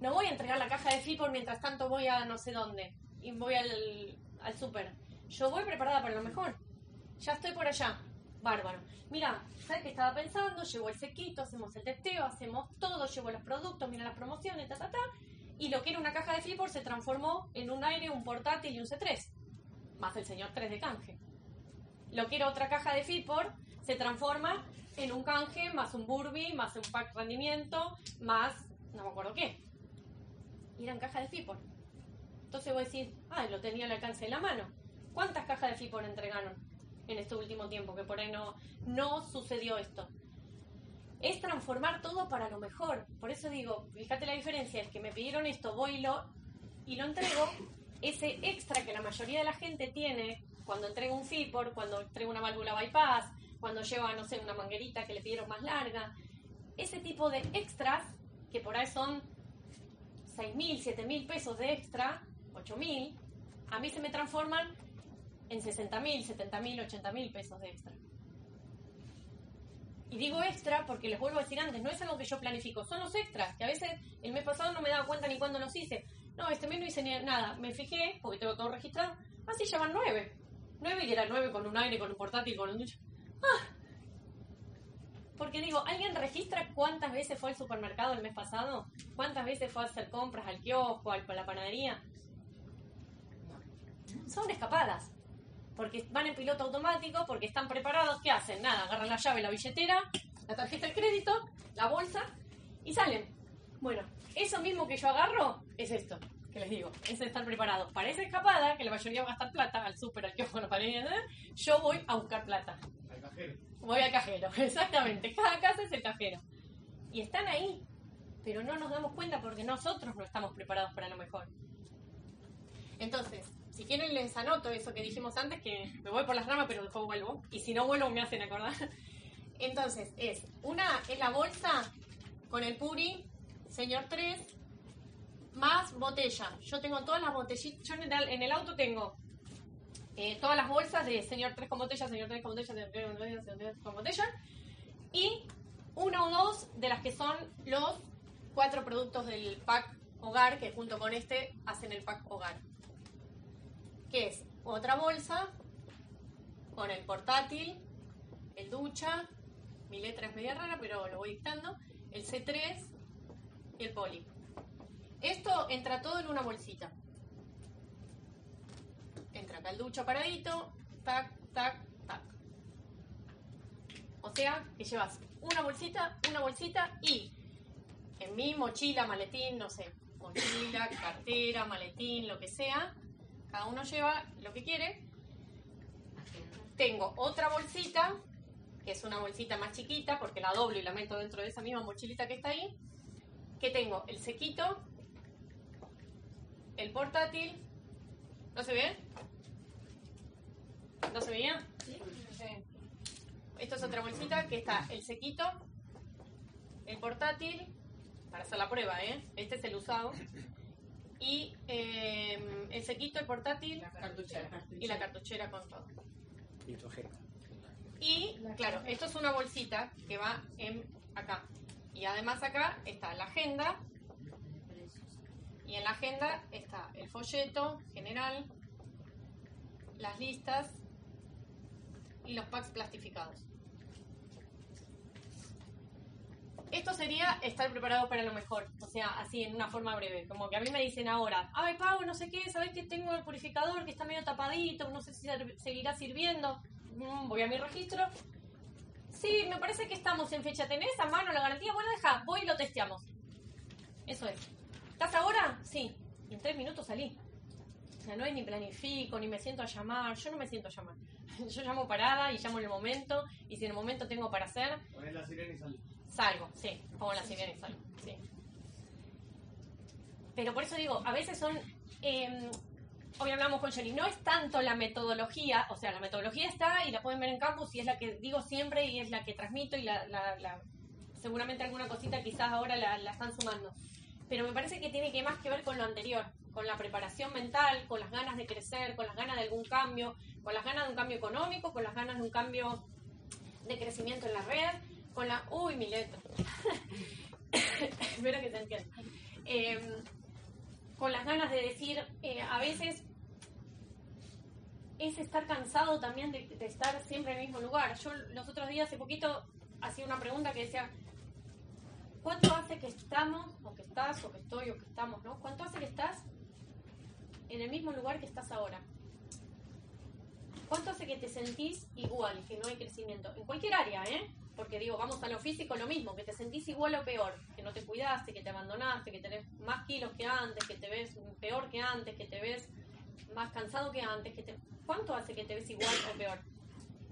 No voy a entregar la caja de FIPOR mientras tanto voy a no sé dónde y voy al, al súper. Yo voy preparada para lo mejor. Ya estoy por allá. Bárbaro. Mira, ¿sabes qué estaba pensando? Llevo el sequito, hacemos el testeo, hacemos todo, llevo los productos, mira las promociones, ta, ta, ta. Y lo que era una caja de flipper se transformó en un aire, un portátil y un C3. Más el señor 3 de canje. Lo que era otra caja de flipper se transforma en un canje, más un Burby, más un pack rendimiento, más no me acuerdo qué. Y eran cajas de flipper. Entonces voy a decir, ah, lo tenía al alcance de la mano. ¿Cuántas cajas de flipper entregaron en este último tiempo? Que por ahí no, no sucedió esto. Es transformar todo para lo mejor. Por eso digo, fíjate la diferencia, es que me pidieron esto, voy y lo, y lo entrego. Ese extra que la mayoría de la gente tiene cuando entrega un FIPOR, cuando entrega una válvula bypass, cuando lleva, no sé, una manguerita que le pidieron más larga. Ese tipo de extras, que por ahí son 6 mil, 7 mil pesos de extra, 8 mil, a mí se me transforman en 60 mil, 70 mil, 80 mil pesos de extra. Y digo extra porque les vuelvo a decir antes, no es algo que yo planifico, son los extras, que a veces el mes pasado no me daba cuenta ni cuándo los hice. No, este mes no hice ni nada, me fijé, porque tengo todo registrado, así ya van nueve. Nueve y era nueve con un aire, con un portátil, con un ducho. ¡Ah! Porque digo, ¿alguien registra cuántas veces fue al supermercado el mes pasado? ¿Cuántas veces fue a hacer compras al kiosco, a la panadería? Son escapadas. Porque van en piloto automático, porque están preparados. ¿Qué hacen? Nada, agarran la llave, la billetera, la tarjeta de crédito, la bolsa y salen. Bueno, eso mismo que yo agarro es esto, que les digo, es estar preparados. Para esa escapada, que la mayoría va a gastar plata, al súper, al kiosco, a la panadería, yo voy a buscar plata. Al cajero. Voy al cajero, exactamente. Cada casa es el cajero. Y están ahí, pero no nos damos cuenta porque nosotros no estamos preparados para lo mejor. Entonces, si quieren les anoto eso que dijimos antes, que me voy por las ramas, pero después vuelvo. Y si no vuelvo, me hacen acordar. Entonces, es una es la bolsa con el puri, señor 3, más botella. Yo tengo todas las botellitas, yo en el, auto tengo eh, todas las bolsas de señor 3 con botella, señor 3 con botella, señor 3 con botella, señor 3 con botella. Y una o dos de las que son los cuatro productos del pack hogar, que junto con este hacen el pack hogar. Que es otra bolsa con el portátil, el ducha, mi letra es media rara, pero lo voy dictando, el C3 y el poli. Esto entra todo en una bolsita. Entra acá el ducha paradito, tac, tac, tac. O sea, que llevas una bolsita, una bolsita y en mi mochila, maletín, no sé, mochila, cartera, maletín, lo que sea, cada uno lleva lo que quiere. Tengo otra bolsita, que es una bolsita más chiquita, porque la doblo y la meto dentro de esa misma mochilita que está ahí, que tengo el sequito, el portátil. ¿No se ve? ¿No se veía? Sí. Esto es otra bolsita que está el sequito, el portátil, para hacer la prueba, ¿eh? Este es el usado. Y eh, el sequito, el portátil y la cartuchera con todo. Y tu agenda. Y claro, esto es una bolsita que va en acá. Y además acá está la agenda. Y en la agenda está el folleto general, las listas y los packs plastificados. Esto sería estar preparado para lo mejor, o sea, así en una forma breve. Como que a mí me dicen ahora, ay Pau, no sé qué, ¿sabes que tengo el purificador que está medio tapadito? No sé si seguirá sirviendo. Mm, voy a mi registro. Sí, me parece que estamos en fecha. ¿Tenés a mano la garantía? Bueno, deja, voy y lo testeamos. Eso es. ¿Estás ahora? Sí. En tres minutos salí. O sea, no es ni planifico, ni me siento a llamar. Yo no me siento a llamar. Yo llamo parada y llamo en el momento. Y si en el momento tengo para hacer, Poner la sirena y salir. Salgo, sí, pongo la sirena y salgo, sí. Pero por eso digo, a veces son, eh, hoy hablamos con Jenny, no es tanto la metodología, o sea, la metodología está y la pueden ver en campus y es la que digo siempre y es la que transmito y la, la- la- seguramente alguna cosita quizás ahora la, la están sumando. Pero me parece que tiene que más que ver con lo anterior, con la preparación mental, con las ganas de crecer, con las ganas de algún cambio, con las ganas de un cambio económico, con las ganas de un cambio de crecimiento en la red, con la... Uy, mi letra. Espero que se entienda. Eh, con las ganas de decir, eh, a veces es estar cansado también de, de estar siempre en el mismo lugar. Yo los otros días, hace poquito, hacía una pregunta que decía, ¿cuánto hace que estamos, o que estás, o que estoy, o que estamos, ¿no? ¿Cuánto hace que estás en el mismo lugar que estás ahora? ¿Cuánto hace que te sentís igual, que no hay crecimiento? En cualquier área, ¿eh? Porque digo, vamos a lo físico, lo mismo, que te sentís igual o peor, que no te cuidaste, que te abandonaste, que tenés más kilos que antes, que te ves peor que antes, que te ves más cansado que antes, que te... ¿cuánto hace que te ves igual o peor?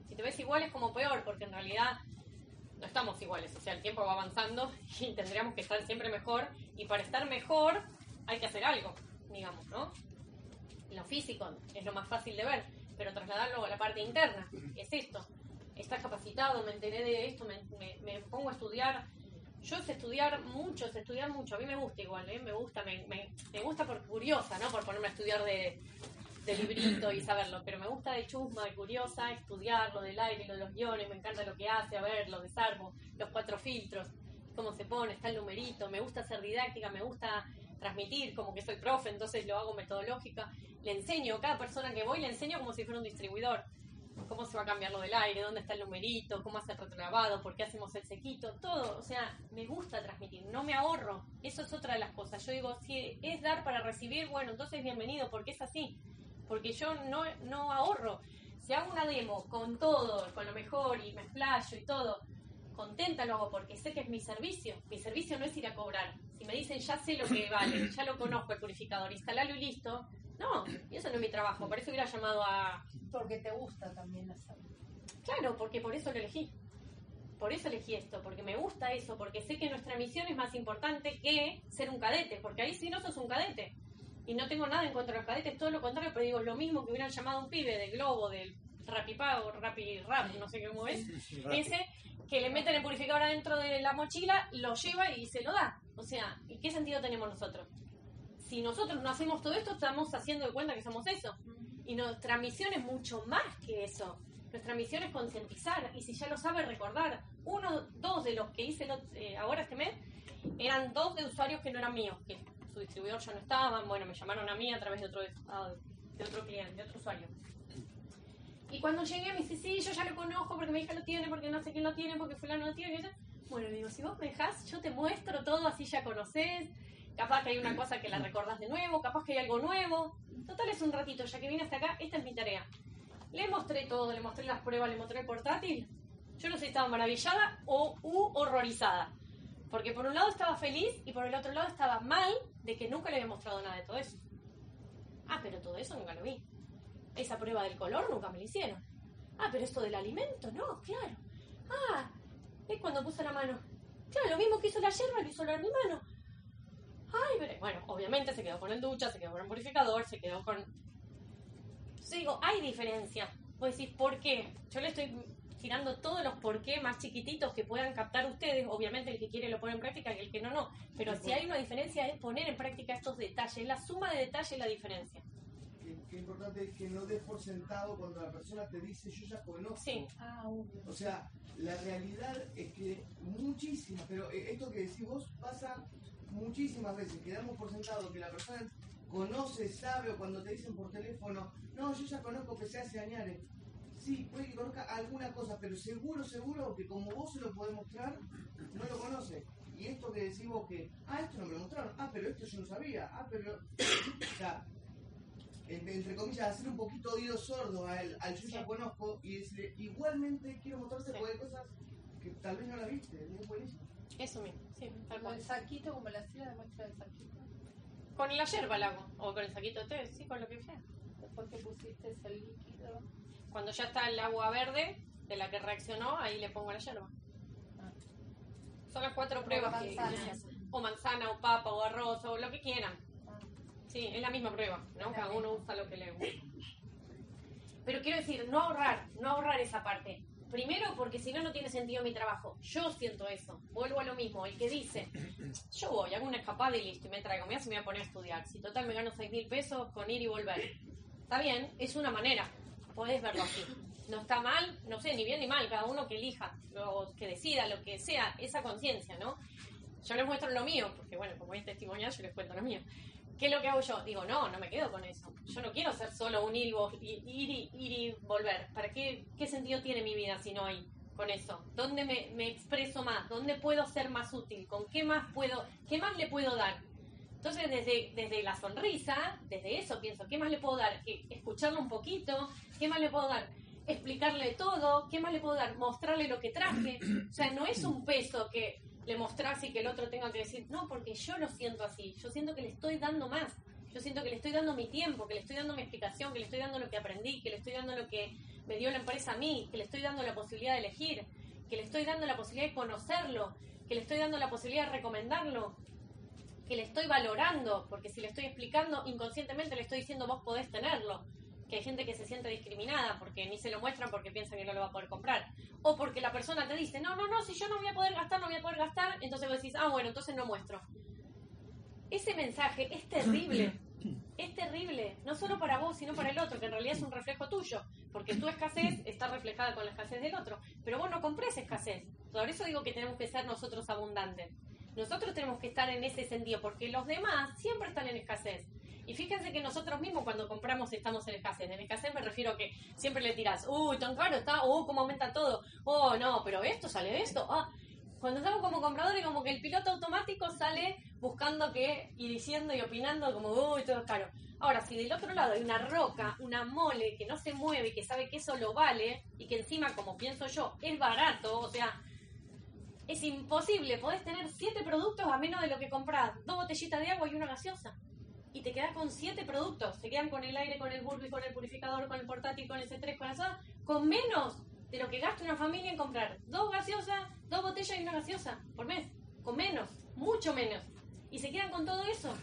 Si te ves igual es como peor, porque en realidad no estamos iguales, o sea, el tiempo va avanzando y tendríamos que estar siempre mejor, y para estar mejor hay que hacer algo, digamos, ¿no? Lo físico es lo más fácil de ver, pero trasladarlo a la parte interna, es esto. Estás capacitado, me enteré de esto, me, me- pongo a estudiar. Yo sé estudiar mucho, sé estudiar mucho. A mí me gusta igual, ¿eh? me gusta, me, me, gusta por curiosa, ¿no? Por ponerme a estudiar de, de librito y saberlo, pero me gusta de chusma, de curiosa, estudiar lo del aire, lo de los guiones, me encanta lo que hace, a ver, lo desarmo, los cuatro filtros, cómo se pone, está el numerito, me gusta ser didáctica, me gusta transmitir, como que soy profe, entonces lo hago metodológica, le enseño, cada persona que voy le enseño como si fuera un distribuidor, cómo se va a cambiar lo del aire, dónde está el numerito, cómo hace el retrolavado, por qué hacemos el sequito, todo, o sea, me gusta transmitir, no me ahorro, eso es otra de las cosas, yo digo, si es dar para recibir, bueno, entonces bienvenido, porque es así, porque yo no, no ahorro, si hago una demo con todo, con lo mejor y me explayo y todo, contenta lo hago porque sé que es mi servicio. Mi servicio no es ir a cobrar. Si me dicen ya sé lo que vale, ya lo conozco el purificador, instalalo y listo. No, y eso no es mi trabajo. Por eso hubiera llamado a. Porque te gusta también hacerlo. Claro, porque por eso lo elegí. Por eso elegí esto, porque me gusta eso, porque sé que nuestra misión es más importante que ser un cadete, porque ahí si no sos un cadete. Y no tengo nada en contra de los cadetes, todo lo contrario, pero digo, lo mismo que hubieran llamado a un pibe de Globo, del Rapipago, Rapi Rap, no sé cómo es, ese que le meten el purificador adentro de la mochila, lo lleva y se lo da. O sea, ¿y qué sentido tenemos nosotros? Si nosotros no hacemos todo esto, estamos haciendo de cuenta que somos eso. Y nuestra misión es mucho más que eso. Nuestra misión es concientizar y si ya lo sabe recordar. Uno, dos de los que hice eh, ahora este mes eran dos de usuarios que no eran míos, que su distribuidor ya no estaban. Bueno, me llamaron a mí a través de otro, ah, de otro cliente, de otro usuario. Y cuando llegué me dice, sí, yo ya lo conozco porque mi hija lo tiene, porque no sé quién lo tiene, porque fulano lo tiene. y yo, Bueno, le digo, si vos me dejás, yo te muestro todo, así ya conocés. Capaz que hay una cosa que la recordás de nuevo, capaz que hay algo nuevo. Total es un ratito, ya que vine hasta acá, esta es mi tarea. Le mostré todo, le mostré las pruebas, le mostré el portátil. Yo no sé si estaba maravillada o u horrorizada. Porque por un lado estaba feliz y por el otro lado estaba mal de que nunca le había mostrado nada de todo eso. Ah, pero todo eso nunca lo vi. Esa prueba del color nunca me la hicieron. Ah, pero esto del alimento, no, claro. Ah, es cuando puse la mano. Claro, lo mismo que hizo la yerba, lo hizo la mi mano. Ay, veré. Bueno, obviamente se quedó con el ducha, se quedó con el purificador, se quedó con... Yo digo, hay diferencia. Vos decís, ¿por qué? Yo le estoy tirando todos los por qué más chiquititos que puedan captar ustedes. Obviamente el que quiere lo pone en práctica y el que no, no. Pero si hay una diferencia es poner en práctica estos detalles. La suma de detalles es la diferencia. Qué, qué importante es que no des por sentado cuando la persona te dice yo ya conozco. Sí. Ah, obvio. O sea, la realidad es que muchísimas, pero eh, esto que decís vos pasa muchísimas veces, que damos por sentado que la persona conoce, sabe, o cuando te dicen por teléfono, no, yo ya conozco que se hace añares. Sí, puede que conozca alguna cosa, pero seguro, seguro que como vos se lo podés mostrar, no lo conoce. Y esto que decís vos que, ah, esto no me lo mostraron, ah, pero esto yo no sabía, ah, pero... O sea, entre, entre comillas, hacer un poquito oído sordo al, al yo ya conozco y decirle, igualmente quiero mostrarte Sí. cosas que tal vez no las viste, es buenísimo. Eso mismo. Sí, tal Como cual. el saquito, como la hacía de muestra del saquito. Con la yerba la hago. O con el saquito de té, sí, con lo que sea. Después que pusiste ese líquido. Cuando ya está el agua verde de la que reaccionó, ahí le pongo la yerba. Ah. Son las cuatro O pruebas que manzana. que. O manzana, o papa, o arroz, o lo que quieran. Ah, Sí, es la misma prueba, ¿no? Cada uno usa lo que le gusta. Pero quiero decir, no ahorrar, no ahorrar esa parte. Primero, porque si no, no tiene sentido mi trabajo. Yo siento eso. Vuelvo a lo mismo. El que dice, yo voy, hago una escapada y listo, y me traigo. Mira si me voy a poner a estudiar. Si total me gano seis mil pesos con ir y volver. Está bien, es una manera. Podés verlo así. No está mal, no sé, ni bien ni mal. Cada uno que elija, que decida, lo que sea, esa conciencia, ¿no? Yo les muestro lo mío, porque bueno, como es testimonial, yo les cuento lo mío. ¿Qué es lo que hago yo? Digo, no, no me quedo con eso. Yo no quiero ser solo un ir ir ir y volver. ¿Para qué, qué sentido tiene mi vida si no hay con eso? ¿Dónde me, me expreso más? ¿Dónde puedo ser más útil? ¿Con qué más puedo, qué más le puedo dar? Entonces, desde, desde la sonrisa, desde eso pienso, ¿qué más le puedo dar? Escucharlo un poquito, ¿qué más le puedo dar? Explicarle todo, ¿qué más le puedo dar? Mostrarle lo que traje. O sea, no es un peso que le mostrás y que el otro tenga que decir, no, porque yo lo siento así, yo siento que le estoy dando más, yo siento que le estoy dando mi tiempo, que le estoy dando mi explicación, que le estoy dando lo que aprendí, que le estoy dando lo que me dio la empresa a mí, que le estoy dando la posibilidad de elegir, que le estoy dando la posibilidad de conocerlo, que le estoy dando la posibilidad de recomendarlo, que le estoy valorando, porque si le estoy explicando, inconscientemente le estoy diciendo vos podés tenerlo. Que hay gente que se siente discriminada porque ni se lo muestran porque piensan que no lo va a poder comprar. O porque la persona te dice, no, no, no, si yo no voy a poder gastar, no voy a poder gastar, entonces vos decís, ah, bueno, entonces no muestro. Ese mensaje es terrible. Es terrible, no solo para vos, sino para el otro, que en realidad es un reflejo tuyo, porque tu escasez está reflejada con la escasez del otro, pero vos no comprés escasez. Por eso digo que tenemos que ser nosotros abundantes. Nosotros tenemos que estar en ese sentido, porque los demás siempre están en escasez. Y fíjense que nosotros mismos cuando compramos estamos en escasez. En escasez me refiero a que siempre le tirás, uy, tan caro está, oh, cómo aumenta todo, oh, no, pero esto sale de esto, ah. Cuando estamos como compradores, como que el piloto automático sale buscando que, y diciendo y opinando como, uy, todo es caro. Ahora, si del otro lado hay una roca, una mole que no se mueve y que sabe que eso lo vale, y que encima, como pienso yo, es barato, o sea, es imposible, podés tener siete productos a menos de lo que compras, dos botellitas de agua y una gaseosa. Y te quedas con siete productos, se quedan con el aire, con el burbi, con el purificador, con el portátil, con el C3, con la soda, con menos de lo que gasta una familia en comprar dos gaseosas, dos botellas y una gaseosa por mes, con menos, mucho menos. Y se quedan con todo eso.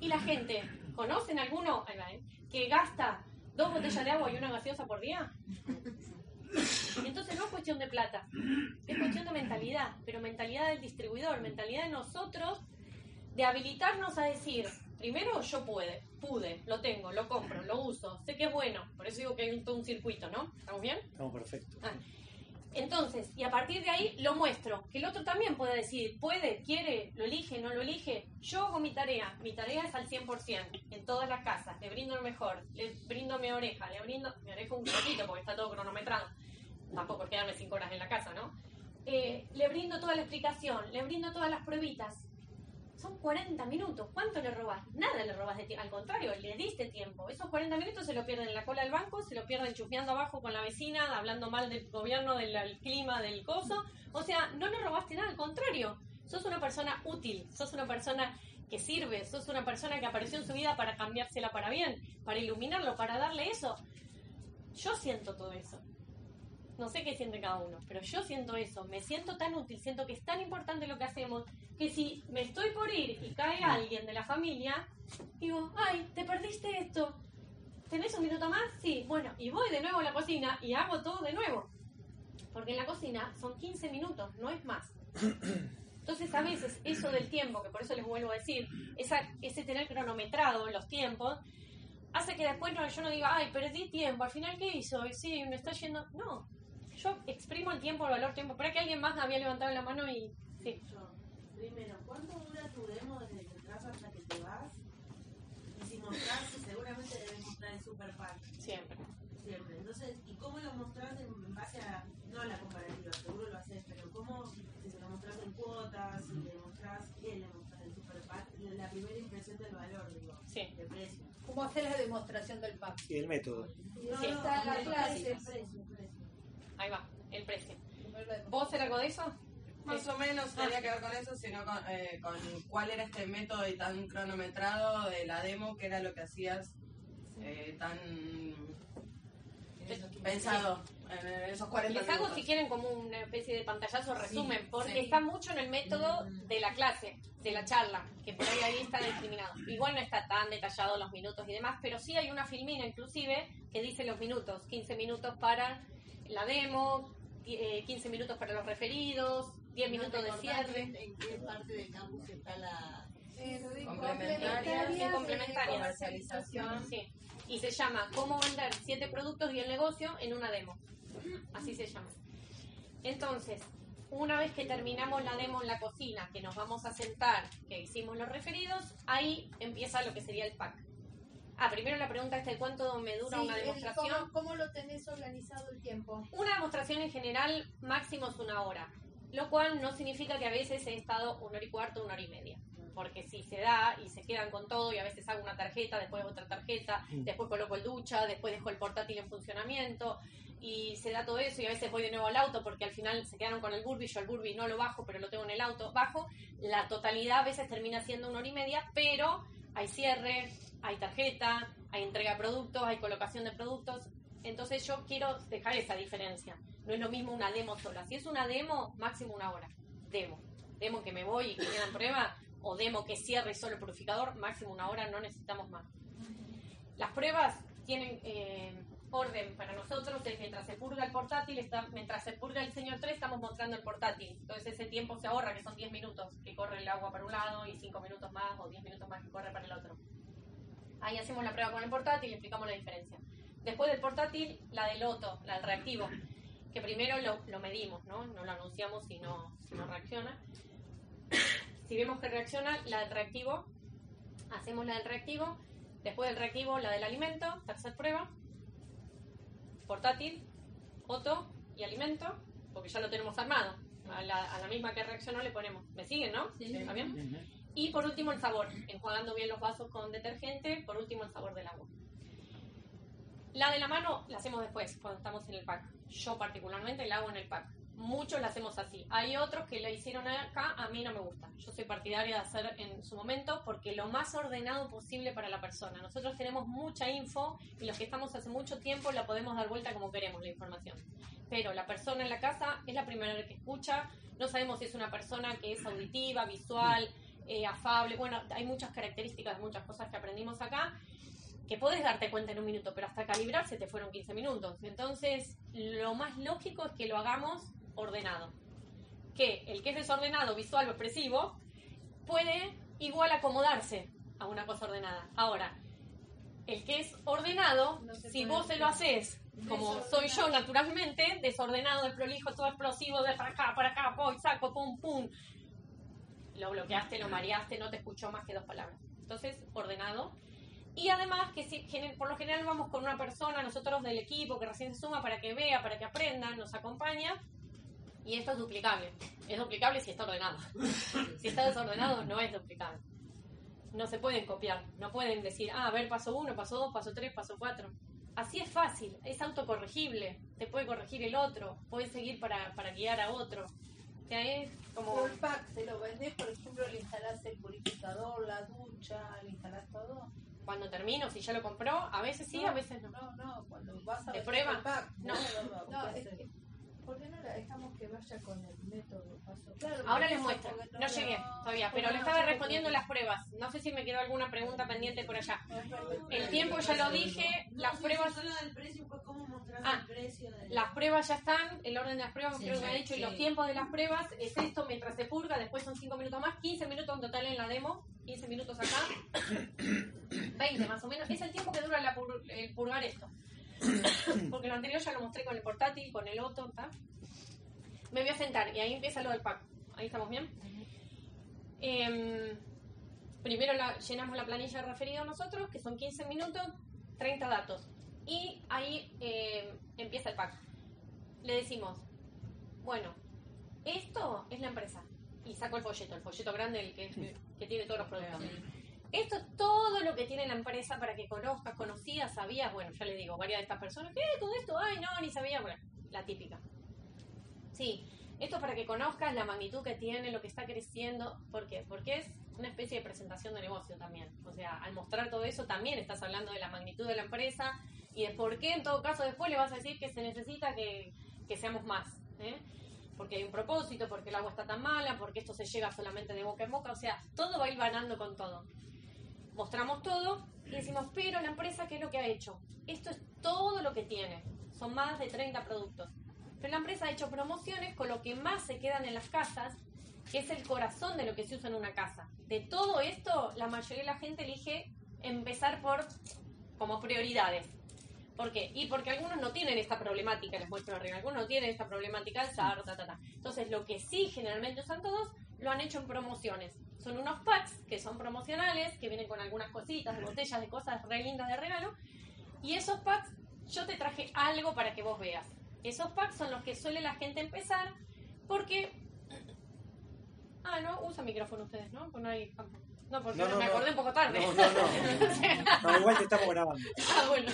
Y la gente, ¿conocen alguno eh, que gasta dos botellas de agua y una gaseosa por día? Entonces no es cuestión de plata, es cuestión de mentalidad, pero mentalidad del distribuidor, mentalidad de nosotros de habilitarnos a decir, primero yo pude, pude, lo tengo, lo compro, lo uso, sé que es bueno, por eso digo que hay un, todo un circuito, ¿no? ¿Estamos bien? Estamos perfecto. Ah, Entonces, y a partir de ahí lo muestro, que el otro también puede decir, puede, quiere, lo elige, no lo elige. Yo hago mi tarea, mi tarea es al 100%, en todas las casas, le brindo lo mejor, le brindo mi oreja, le brindo, mi oreja un poquito porque está todo cronometrado, tampoco por quedarme cinco horas en la casa, ¿no? Eh, le brindo toda la explicación, le brindo todas las pruebitas. Son 40 minutos. ¿Cuánto le robas? Nada le robas de tiempo. Al contrario, le diste tiempo. Esos 40 minutos se lo pierden en la cola del banco, se lo pierden chufeando abajo con la vecina, hablando mal del gobierno, del clima, del coso. O sea, no le robaste nada, al contrario. Sos una persona útil, sos una persona que sirve, sos una persona que apareció en su vida para cambiársela para bien, para iluminarlo, para darle eso. Yo siento todo eso. No sé qué siente cada uno, pero yo siento eso. Me siento tan útil, siento que es tan importante lo que hacemos, que si me estoy por ir y cae alguien de la familia, digo, ay, te perdiste esto. ¿Tenés un minuto más? Sí, bueno, y voy de nuevo a la cocina y hago todo de nuevo. Porque en la cocina son 15 minutos, no es más. Entonces, a veces, eso del tiempo, que por eso les vuelvo a decir, esa, ese tener cronometrado los tiempos, hace que después no, yo no diga, ay, perdí tiempo, al final, ¿qué hizo? Y sí, me está yendo. No, yo exprimo el tiempo, el valor tiempo. Para que alguien más había levantado la mano y. Sí. Yo, primero, ¿cuánto dura tu demo desde que entras hasta que te vas? Y si mostrás, seguramente debes mostrar el super pack, Siempre. siempre. Entonces, ¿y cómo lo mostrás en, base a, no a la comparativa, seguro lo haces, pero cómo, si se lo mostrás en cuotas, si le mostrás, ¿qué le mostrás el super pack? La primera impresión del valor, digo, Sí. de precio. ¿Cómo hacer la demostración del pack? Y el método. No, Sí. Está en la el clase. precio, el precio, el precio. Ahí va, el precio. ¿Vos era algo de eso? Más o menos tenía que ver con eso, sino con, eh, con cuál era este método y tan cronometrado de la demo, que era lo que hacías eh, tan pensado en esos 40 Les hago, minutos. si quieren, como una especie de pantallazo resumen, Sí, porque sí. está mucho en el método de la clase, de la charla, que por ahí ahí está discriminado. Igual no está tan detallado los minutos y demás, pero sí hay una filmina inclusive que dice los minutos, 15 minutos para la demo, eh, 15 minutos para los referidos, 10 minutos de cierre. ¿En qué parte del campus está la...? Complementaria, Sí, complementaria. comercialización. Sí. Y se llama Cómo vender siete productos y el negocio en una demo. Así se llama. Entonces, una vez que terminamos la demo en la cocina, que nos vamos a sentar, que hicimos los referidos, ahí empieza lo que sería el pack. Ah, primero la pregunta es de cuánto me dura Sí, una demostración. ¿cómo, ¿Cómo lo tenés organizado el tiempo? Una demostración en general máximo es una hora, lo cual no significa que a veces he estado una hora y cuarto, una hora y media. Porque si se da y se quedan con todo y a veces hago una tarjeta, después otra tarjeta, después coloco el ducha, después dejo el portátil en funcionamiento y se da todo eso y a veces voy de nuevo al auto porque al final se quedaron con el burbi, yo el burbi no lo bajo pero lo tengo en el auto, bajo, la totalidad a veces termina siendo una hora y media, pero hay cierre, hay tarjeta, hay entrega de productos, hay colocación de productos, entonces yo quiero dejar esa diferencia. No es lo mismo una demo sola. Si es una demo, máximo una hora. Demo. Demo que me voy y que queda en prueba, o demo que cierre solo el purificador, máximo una hora, no necesitamos más. Las pruebas tienen eh, orden para nosotros, es mientras se purga el portátil, está, mientras se purga el señor 3, estamos mostrando el portátil. Entonces ese tiempo se ahorra, que son 10 minutos que corre el agua para un lado y 5 minutos más o 10 minutos más que corre para el otro. Ahí hacemos la prueba con el portátil y explicamos la diferencia. Después del portátil, la del loto, la del reactivo, que primero lo, lo medimos, ¿no? No lo anunciamos si no, si no reacciona. si vemos que reacciona, la del reactivo, hacemos la del reactivo. Después del reactivo, la del alimento, tercer prueba. Portátil, Otto y alimento, porque ya lo tenemos armado. A la, a la misma que reaccionó le ponemos. ¿Me siguen, no? ¿Está bien? Y por último el sabor, enjuagando bien los vasos con detergente, por último el sabor del agua. La de la mano la hacemos después, cuando estamos en el pack. Yo particularmente la hago en el pack. Muchos la hacemos así. Hay otros que la hicieron acá, a mí no me gusta. Yo soy partidaria de hacer en su momento porque lo más ordenado posible para la persona. Nosotros tenemos mucha info y los que estamos hace mucho tiempo la podemos dar vuelta como queremos la información. Pero la persona en la casa es la primera que escucha, no sabemos si es una persona que es auditiva, visual, eh, afable, bueno, hay muchas características, muchas cosas que aprendimos acá, que puedes darte cuenta en un minuto, pero hasta calibrarse te fueron 15 minutos. Entonces, lo más lógico es que lo hagamos ordenado. Que el que es desordenado, visual o expresivo, puede igual acomodarse a una cosa ordenada. Ahora, el que es ordenado, No si vos se lo haces como soy yo naturalmente, desordenado, desprolijo, todo explosivo, de para acá, para acá, voy, saco, pum, pum, lo bloqueaste, lo mareaste, no te escuchó más que dos palabras. Entonces, ordenado. Y además, que si, por lo general vamos con una persona, nosotros del equipo que recién se suma para que vea, para que aprenda, nos acompaña. Y esto es duplicable. Es duplicable si está ordenado. si está desordenado, no es duplicable. No se pueden copiar. No pueden decir, ah, a ver, paso uno, paso dos, paso tres, paso cuatro. Así es fácil, es autocorregible. Te puede corregir el otro, puedes seguir para, para guiar a otro. O sea, es como... Full pack, se lo vendés, por ejemplo, le instalás el purificador, la ducha, le instalás todo. Cuando termino, si ya lo compró, a veces sí, a veces no. No, no, cuando vas a ¿De prueba? full pack. No. no, es que vaya con el método paso claro. Ahora les muestro. No llegué todavía, pero le estaba respondiendo las pruebas. No sé si me quedó alguna pregunta pendiente por allá. El tiempo ya lo dije, las No, pruebas del precio, pues cómo mostrar Ah, el precio de Las pruebas ya están, el orden de las pruebas creo que me ha sí, dicho, y los tiempos de las pruebas es esto mientras se purga, después son 5 minutos más, 15 minutos en total en la demo, 15 minutos acá, 20 más o menos, es el tiempo que dura la pur- el purgar esto. Porque lo anterior ya lo mostré con el portátil, con el otro, ¿tá? Me voy a sentar y ahí empieza lo del pack. Ahí estamos bien. Em, primero la- llenamos la planilla de referido nosotros, que son 15 minutos, 30 datos. Y ahí em, empieza el pack. Le decimos, bueno, esto es la empresa. Y saco el folleto, el folleto grande, el que, que tiene todos los productos. Esto es todo lo que tiene la empresa para que conozcas, conocías, sabías, bueno, ya le digo, varias de estas personas, ¿qué? ¿Todo esto? Ay, no, ni sabía, bueno, la típica. Sí, esto es para que conozcas la magnitud que tiene, lo que está creciendo. ¿Por qué? Porque es una especie de presentación de negocio también. O sea, al mostrar todo eso también estás hablando de la magnitud de la empresa y de por qué en todo caso después le vas a decir que se necesita que, que seamos más. ¿eh? Porque hay un propósito, porque el agua está tan mala, porque esto se llega solamente de boca en boca. O sea, todo va a ir ganando con todo. Mostramos todo y decimos, pero la empresa, ¿qué es lo que ha hecho? Esto es todo lo que tiene. Son más de 30 productos. Pero la empresa ha hecho promociones con lo que más se quedan en las casas, que es el corazón de lo que se usa en una casa. De todo esto, la mayoría de la gente elige empezar por como prioridades. ¿Por qué? Y porque algunos no tienen esta problemática, les muestro arriba, algunos no tienen esta problemática del ta, ta, ta. Entonces, lo que sí generalmente usan todos, lo han hecho en promociones. Son unos packs que son promocionales, que vienen con algunas cositas, botellas, de cosas re lindas de regalo. Y esos packs, yo te traje algo para que vos veas. Esos packs son los que suele la gente empezar porque... Ah, no, usa micrófono ustedes, ¿no? Pues no hay campo. No, porque No, no, me acordé un poco tarde. No, no, no. No, igual te estamos grabando. Ah, bueno.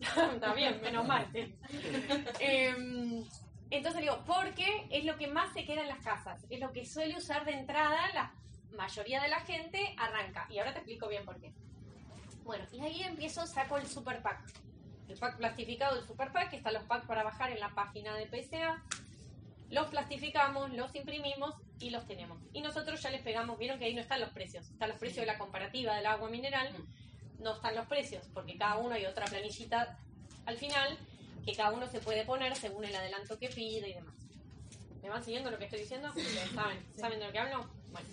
Está bien, menos mal. Em, entonces digo, porque es lo que más se queda en las casas. Es lo que suele usar de entrada la mayoría de la gente, arranca. Y ahora te explico bien por qué. Bueno, y ahí empiezo, saco el super pack. El pack plastificado del super pack, que están los packs para bajar en la página de PSA. Los plastificamos, los imprimimos y los tenemos. Y nosotros ya les pegamos, vieron que ahí no están los precios. Están los precios de la comparativa del agua mineral no están los precios, porque cada uno hay otra planillita al final que cada uno se puede poner según el adelanto que pide y demás. ¿Me van siguiendo lo que estoy diciendo? ¿Saben? ¿Saben de lo que hablo? Bueno.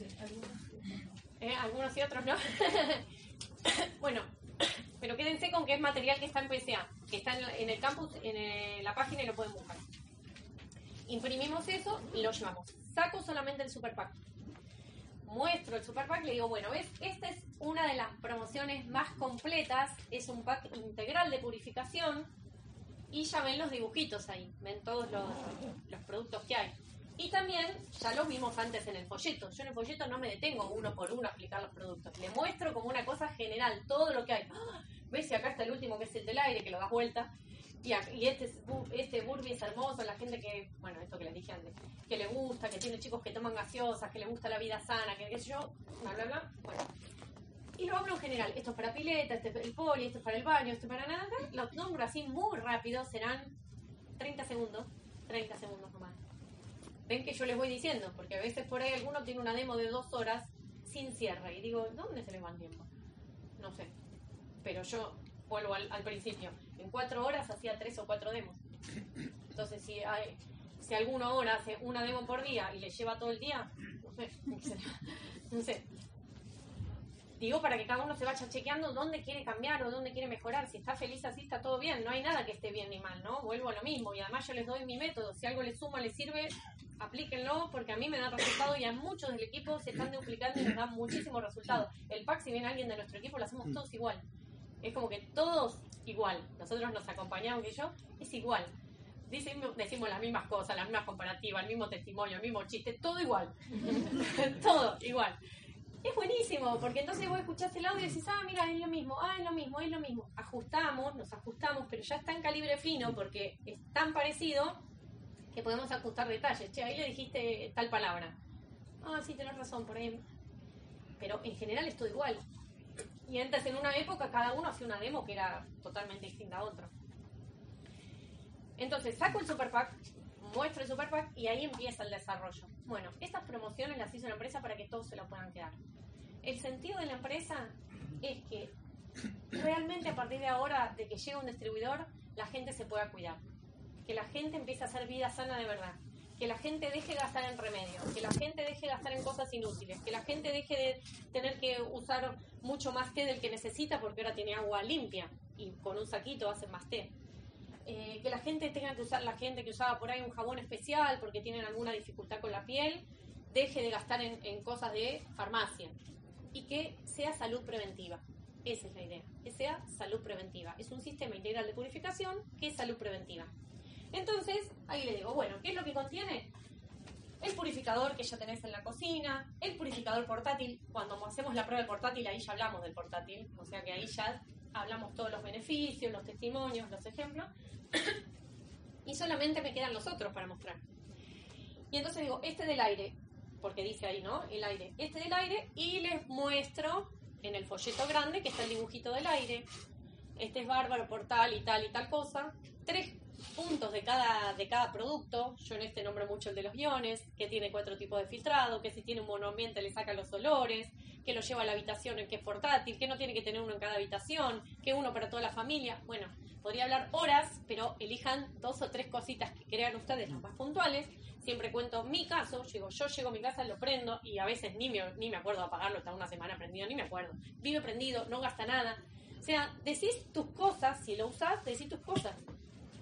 ¿Eh? Algunos y otros no. bueno, pero quédense con que es material que está en PSA, que está en, el campus, en eh, la página y lo pueden buscar. Imprimimos eso y lo llevamos. Saco solamente el super pack muestro el super pack y le digo, bueno, ¿ves? Esta es una de las promociones más completas, es un pack integral de purificación y ya ven los dibujitos ahí, ven todos los, los productos que hay. Y también, ya los vimos antes en el folleto, yo en el folleto no me detengo uno por uno a explicar los productos, le muestro como una cosa general todo lo que hay. ¡Ah! ¿Ves? Y acá está el último que es el del aire, que lo das vuelta. Y, y este, este Burby es hermoso, la gente que, bueno, esto que les dije antes, que le gusta, que tiene chicos que toman gaseosas, que le gusta la vida sana, que qué sé yo, bla, bla, bla. Bueno. Y lo hablo en general, esto es para pileta, este es el poli, esto es para el baño, esto es para nada. Los nombro así muy rápido, serán 30 segundos, 30 segundos nomás. Ven que yo les voy diciendo, porque a veces por ahí alguno tiene una demo de dos horas sin cierre y digo, ¿dónde se les va el tiempo? No sé. Pero yo vuelvo al, al principio. En cuatro horas hacía tres o cuatro demos. Entonces, si hay, si alguno ahora hace una demo por día y le lleva todo el día, no sé, no sé. Digo para que cada uno se vaya chequeando dónde quiere cambiar o dónde quiere mejorar. Si está feliz así, está todo bien. No hay nada que esté bien ni mal, ¿no? Vuelvo a lo mismo. Y además yo les doy mi método. Si algo les suma, les sirve, aplíquenlo porque a mí me da resultado y a muchos del equipo se están duplicando y nos dan muchísimos resultados. El pack, si viene alguien de nuestro equipo, lo hacemos todos igual. Es como que todos igual. Nosotros nos acompañamos y yo, es igual. Decimos, decimos las mismas cosas, las mismas comparativas, el mismo testimonio, el mismo chiste, todo igual. todo igual. Es buenísimo, porque entonces vos escuchás el audio y decís, ah, mira, es lo mismo, ah, es lo mismo, es lo mismo. Ajustamos, nos ajustamos, pero ya está en calibre fino porque es tan parecido que podemos ajustar detalles. Che, ahí le dijiste tal palabra. Ah, sí, tenés razón, por ahí. Pero en general es todo igual. Y antes, en una época, cada uno hacía una demo que era totalmente distinta a otro. Entonces, saco el super pack, muestro el super pack y ahí empieza el desarrollo. Bueno, estas promociones las hizo la empresa para que todos se lo puedan quedar. El sentido de la empresa es que realmente a partir de ahora, de que llega un distribuidor, la gente se pueda cuidar. Que la gente empiece a hacer vida sana de verdad. Que la gente deje de gastar en remedios. Que la gente deje de gastar en cosas inútiles. Que la gente deje de tener que usar mucho más té del que necesita porque ahora tiene agua limpia y con un saquito hacen más té. Eh, que la gente tenga que usar, la gente que usaba por ahí un jabón especial porque tienen alguna dificultad con la piel, deje de gastar en, en cosas de farmacia y que sea salud preventiva. Esa es la idea, que sea salud preventiva. Es un sistema integral de purificación que es salud preventiva. Entonces, ahí le digo, bueno, ¿qué es lo que contiene? El purificador que ya tenés en la cocina, el purificador portátil, cuando hacemos la prueba del portátil, ahí ya hablamos del portátil, o sea que ahí ya hablamos todos los beneficios, los testimonios, los ejemplos, y solamente me quedan los otros para mostrar. Y entonces digo, este del aire, porque dice ahí, ¿no? El aire, este del aire, y les muestro en el folleto grande que está el dibujito del aire, este es bárbaro por tal y tal y tal cosa, tres puntos de cada, de cada producto, yo en este nombro mucho el de los iones, que tiene cuatro tipos de filtrado, que si tiene un monoambiente le saca los olores, que lo lleva a la habitación en que es portátil, que no tiene que tener uno en cada habitación, que uno para toda la familia. Bueno, podría hablar horas, pero elijan dos o tres cositas que crean ustedes las más puntuales. Siempre cuento mi caso, yo llego a mi casa, lo prendo y a veces ni me, ni me acuerdo apagarlo, está una semana prendido, ni me acuerdo. Vive prendido, no gasta nada. O sea, decís tus cosas, si lo usás, decís tus cosas.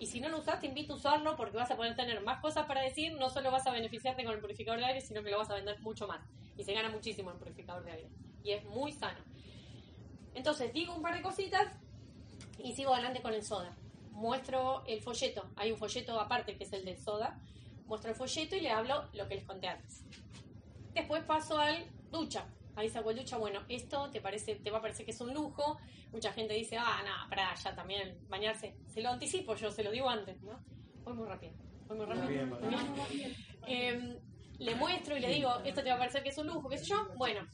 Y si no lo usás, te invito a usarlo porque vas a poder tener más cosas para decir. No solo vas a beneficiarte con el purificador de aire, sino que lo vas a vender mucho más. Y se gana muchísimo el purificador de aire. Y es muy sano. Entonces, digo un par de cositas y sigo adelante con el soda. Muestro el folleto. Hay un folleto aparte que es el del soda. Muestro el folleto y le hablo lo que les conté antes. Después paso al ducha. El ducha. Bueno, esto te parece, te va a parecer que es un lujo. Mucha gente dice, ah, no, para ya también bañarse. Se lo anticipo, yo se lo digo antes, ¿no? Voy muy rápido. Voy muy rápido. bien, Muy bien. Eh, le muestro y le digo, esto te va a parecer que es un lujo, qué sé yo. Bueno,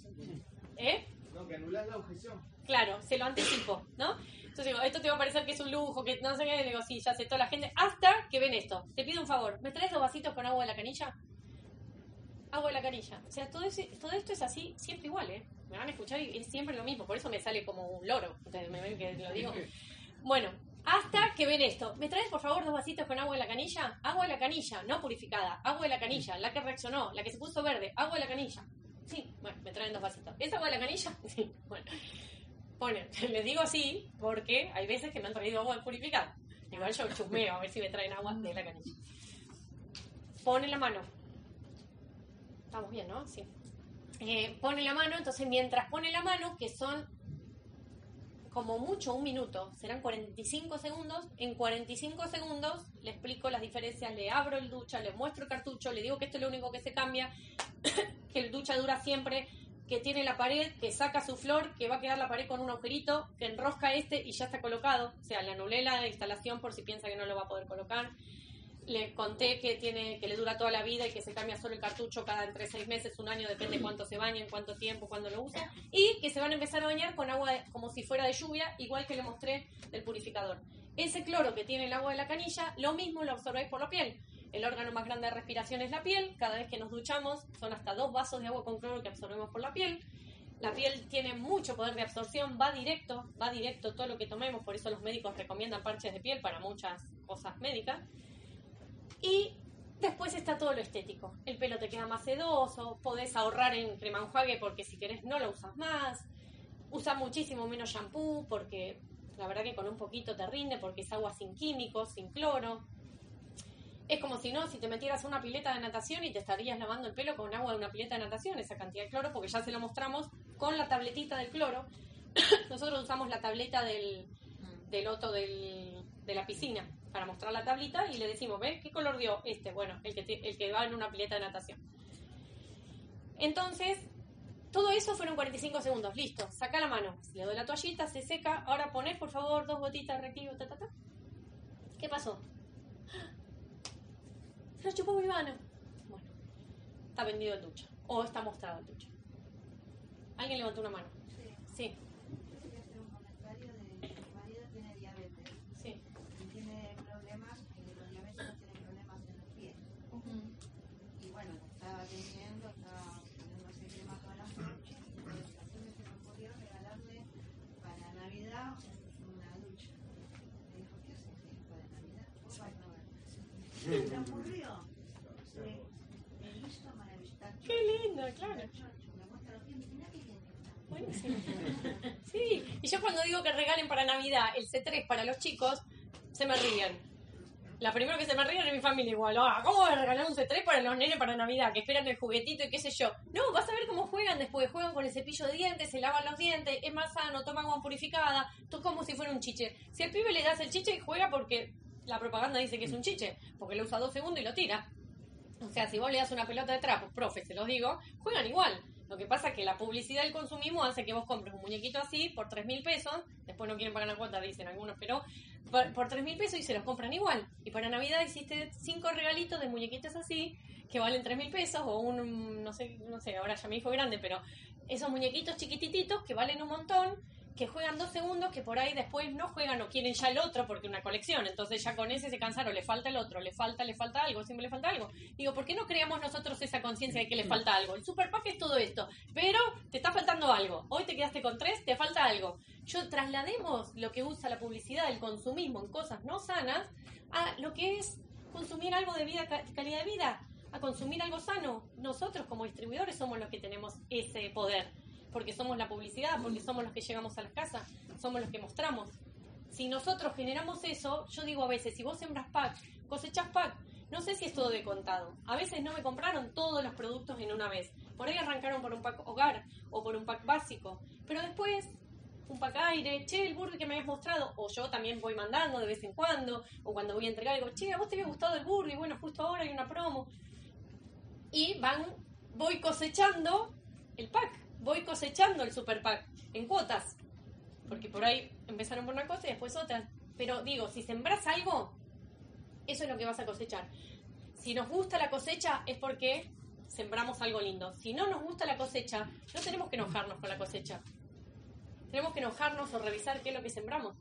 ¿eh? No, que anulás la objeción. Claro, se lo anticipo, ¿no? Entonces digo, esto te va a parecer que es un lujo, que no sé qué. Le digo, sí, ya sé, toda la gente. Hasta que ven esto. Te pido un favor, ¿me traes dos vasitos con agua de la canilla? Agua de la canilla. O sea, todo, ese- todo esto es así, siempre igual, ¿eh? Me van a escuchar y es siempre lo mismo. Por eso me sale como un loro. Ustedes me ven que lo digo. Bueno, hasta que ven esto. ¿Me traes, por favor, dos vasitos con agua de la canilla? Agua de la canilla, no purificada. Agua de la canilla, la que reaccionó, la que se puso verde. Agua de la canilla. Sí, bueno, me traen dos vasitos. ¿Es agua de la canilla? Sí, bueno. Bueno, les digo así porque hay veces que me han traído agua purificada. Igual yo chusmeo a ver si me traen agua de la canilla. Pone la mano. Estamos bien, ¿no? Sí. Eh, pone la mano, entonces mientras pone la mano, que son como mucho un minuto, serán 45 segundos, en 45 segundos le explico las diferencias, le abro el ducha, le muestro el cartucho, le digo que esto es lo único que se cambia, que el ducha dura siempre, que tiene la pared, que saca su flor, que va a quedar la pared con un agujerito, que enrosca este y ya está colocado, o sea, le anulé la instalación por si piensa que no lo va a poder colocar. Le conté que tiene que le dura toda la vida y que se cambia solo el cartucho cada entre seis meses, un año, depende cuánto se bañen, cuánto tiempo, cuándo lo usa. Y que se van a empezar a bañar con agua como si fuera de lluvia, igual que le mostré del purificador. Ese cloro que tiene el agua de la canilla, lo mismo lo absorbéis por la piel. El órgano más grande de respiración es la piel. Cada vez que nos duchamos son hasta dos vasos de agua con cloro que absorbemos por la piel. La piel tiene mucho poder de absorción, va directo, va directo todo lo que tomemos, por eso los médicos recomiendan parches de piel para muchas cosas médicas. Y después está todo lo estético. El pelo te queda más sedoso, podés ahorrar en crema enjuague porque si querés no lo usas más. Usa muchísimo menos shampoo porque la verdad que con un poquito te rinde porque es agua sin químicos, sin cloro. Es como si no, si te metieras una pileta de natación y te estarías lavando el pelo con agua de una pileta de natación, esa cantidad de cloro, porque ya se lo mostramos con la tabletita del cloro. Nosotros usamos la tableta del, loto del, de la piscina para mostrar la tablita y le decimos, ¿ves qué color dio este? Bueno, el que, el que va en una pileta de natación. Entonces, todo eso fueron 45 segundos, listo, saca la mano, le doy la toallita, se seca, ahora ponés por favor dos gotitas reactivo, ta, ta, ta. ¿Qué pasó? Se lo chupó mi mano. Bueno, está vendido el ducha, o está mostrado el ducha. ¿Alguien levantó una mano? Sí, Quería hacer un comentario de que mi marido tiene diabetes sí. y tiene problemas, y los diabéticos tienen problemas en los pies. Se ocurrió. Maravilloso. Qué lindo, claro. Buenísimo. Sí, y yo cuando digo que regalen para Navidad el C3 para los chicos, se me ríen. La primera que se me ríen es mi familia igual. Ah, ¿Cómo voy a regalar un C3 para los nenes para Navidad? Que esperan el juguetito y qué sé yo. No, vas a ver cómo juegan después. Juegan con el cepillo de dientes, se lavan los dientes, es más sano, toman agua purificada. Tú como si fuera un chiche. Si al pibe le das el chiche, juega porque la propaganda dice que es un chiche. Porque lo usa dos segundos y lo tira. O sea, si vos le das una pelota de trapo, profe, se los digo, juegan igual. Lo que pasa es que la publicidad del consumismo hace que vos compres un muñequito así por 3 mil pesos, después no quieren pagar la cuota, dicen algunos, pero por, 3 mil pesos y se los compran igual. Y para Navidad hiciste cinco regalitos de muñequitos así, que valen 3 mil pesos, o un, no sé, no sé, ahora ya mi hijo grande, pero esos muñequitos chiquitititos que valen un montón, que juegan dos segundos, que por ahí después no juegan o quieren ya el otro porque una colección, entonces ya con ese se cansaron, le falta el otro, le falta, le falta algo, siempre le falta algo. Digo, ¿por qué no creamos nosotros esa conciencia de que le falta algo? El super pack es todo esto, pero te está faltando algo. Hoy te quedaste con tres, te falta algo. Yo traslademos lo que usa la publicidad, el consumismo en cosas no sanas, a lo que es consumir algo de vida, ca- calidad de vida, a consumir algo sano. Nosotros como distribuidores somos los que tenemos ese poder porque somos la publicidad, porque somos los que llegamos a las casas, somos los que mostramos. Si nosotros generamos eso, yo digo a veces, si vos sembras pack, cosechas pack, no sé si es todo de contado. A veces no me compraron todos los productos en una vez. Por ahí arrancaron por un pack hogar o por un pack básico. Pero después, un pack aire, che, el burger que me habías mostrado, o yo también voy mandando de vez en cuando, o cuando voy a entregar algo, che, a vos te había gustado el burger, y bueno, justo ahora hay una promo. Y van, voy cosechando el pack, voy cosechando el super pack en cuotas. Porque por ahí empezaron por una cosa y después otra. Pero digo, si sembras algo, eso es lo que vas a cosechar. Si nos gusta la cosecha es porque sembramos algo lindo. Si no nos gusta la cosecha, no tenemos que enojarnos con la cosecha. Tenemos que enojarnos o revisar qué es lo que sembramos.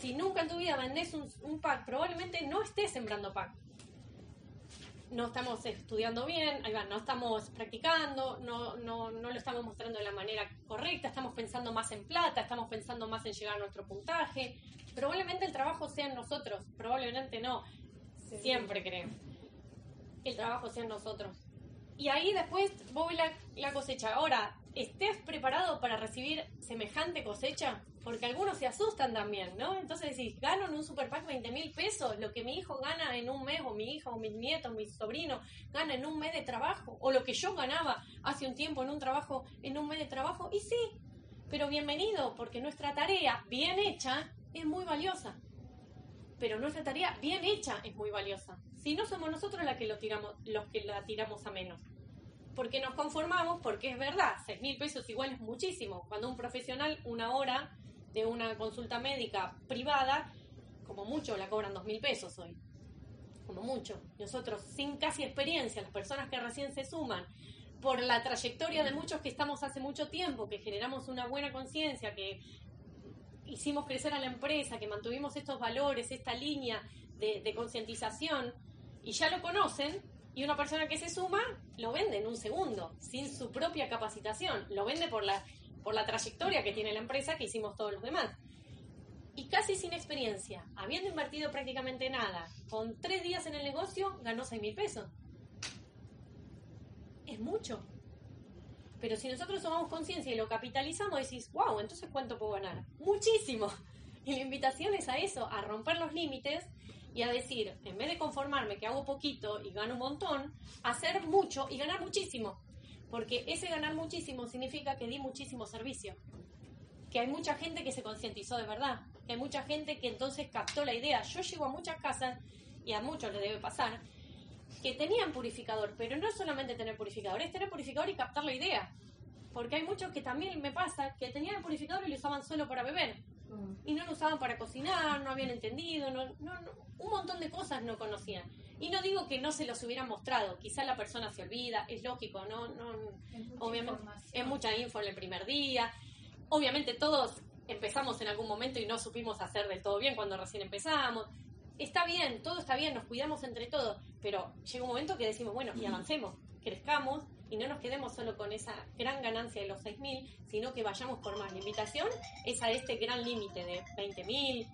Si nunca en tu vida vendés un, un pack, probablemente no estés sembrando pack no estamos estudiando bien, ahí va, no estamos practicando, no, no, no lo estamos mostrando de la manera correcta, estamos pensando más en plata, estamos pensando más en llegar a nuestro puntaje. Probablemente el trabajo sea en nosotros, probablemente no, siempre creo. El trabajo sea en nosotros. Y ahí después voy la, la cosecha. Ahora, ¿estés preparado para recibir semejante cosecha? Porque algunos se asustan también, ¿no? Entonces decís, gano en un super pack 20 mil pesos, lo que mi hijo gana en un mes, o mi hija, o mis nietos, mi sobrino, gana en un mes de trabajo, o lo que yo ganaba hace un tiempo en un trabajo, en un mes de trabajo, y sí, pero bienvenido, porque nuestra tarea bien hecha es muy valiosa. Pero nuestra tarea bien hecha es muy valiosa. Si no somos nosotros la que lo tiramos, los que la tiramos a menos porque nos conformamos, porque es verdad, seis mil pesos igual es muchísimo. Cuando un profesional, una hora de una consulta médica privada, como mucho la cobran dos mil pesos hoy. Como mucho. Nosotros, sin casi experiencia, las personas que recién se suman, por la trayectoria de muchos que estamos hace mucho tiempo, que generamos una buena conciencia, que hicimos crecer a la empresa, que mantuvimos estos valores, esta línea de, concientización, y ya lo conocen, y una persona que se suma lo vende en un segundo, sin su propia capacitación. Lo vende por la, por la trayectoria que tiene la empresa que hicimos todos los demás. Y casi sin experiencia, habiendo invertido prácticamente nada, con tres días en el negocio, ganó seis mil pesos. Es mucho. Pero si nosotros tomamos conciencia y lo capitalizamos, decís, wow, entonces ¿cuánto puedo ganar? Muchísimo. Y la invitación es a eso, a romper los límites y a decir, en vez de conformarme que hago poquito y gano un montón, hacer mucho y ganar muchísimo. Porque ese ganar muchísimo significa que di muchísimo servicio. Que hay mucha gente que se concientizó de verdad. Que hay mucha gente que entonces captó la idea. Yo llego a muchas casas, y a muchos les debe pasar, que tenían purificador, pero no solamente tener purificador, es tener purificador y captar la idea. Porque hay muchos que también me pasa que tenían el purificador y lo usaban solo para beber. Y no lo usaban para cocinar, no habían entendido, no, no, no, un montón de cosas no conocían. Y no digo que no se los hubieran mostrado, quizá la persona se olvida, es lógico, no, no, obviamente es mucha info en el primer día. Obviamente todos empezamos en algún momento y no supimos hacer del todo bien cuando recién empezamos. Está bien, todo está bien, nos cuidamos entre todos, pero llega un momento que decimos, bueno, y avancemos, crezcamos y no nos quedemos solo con esa gran ganancia de los 6.000, sino que vayamos por más. La invitación es a este gran límite de 20.000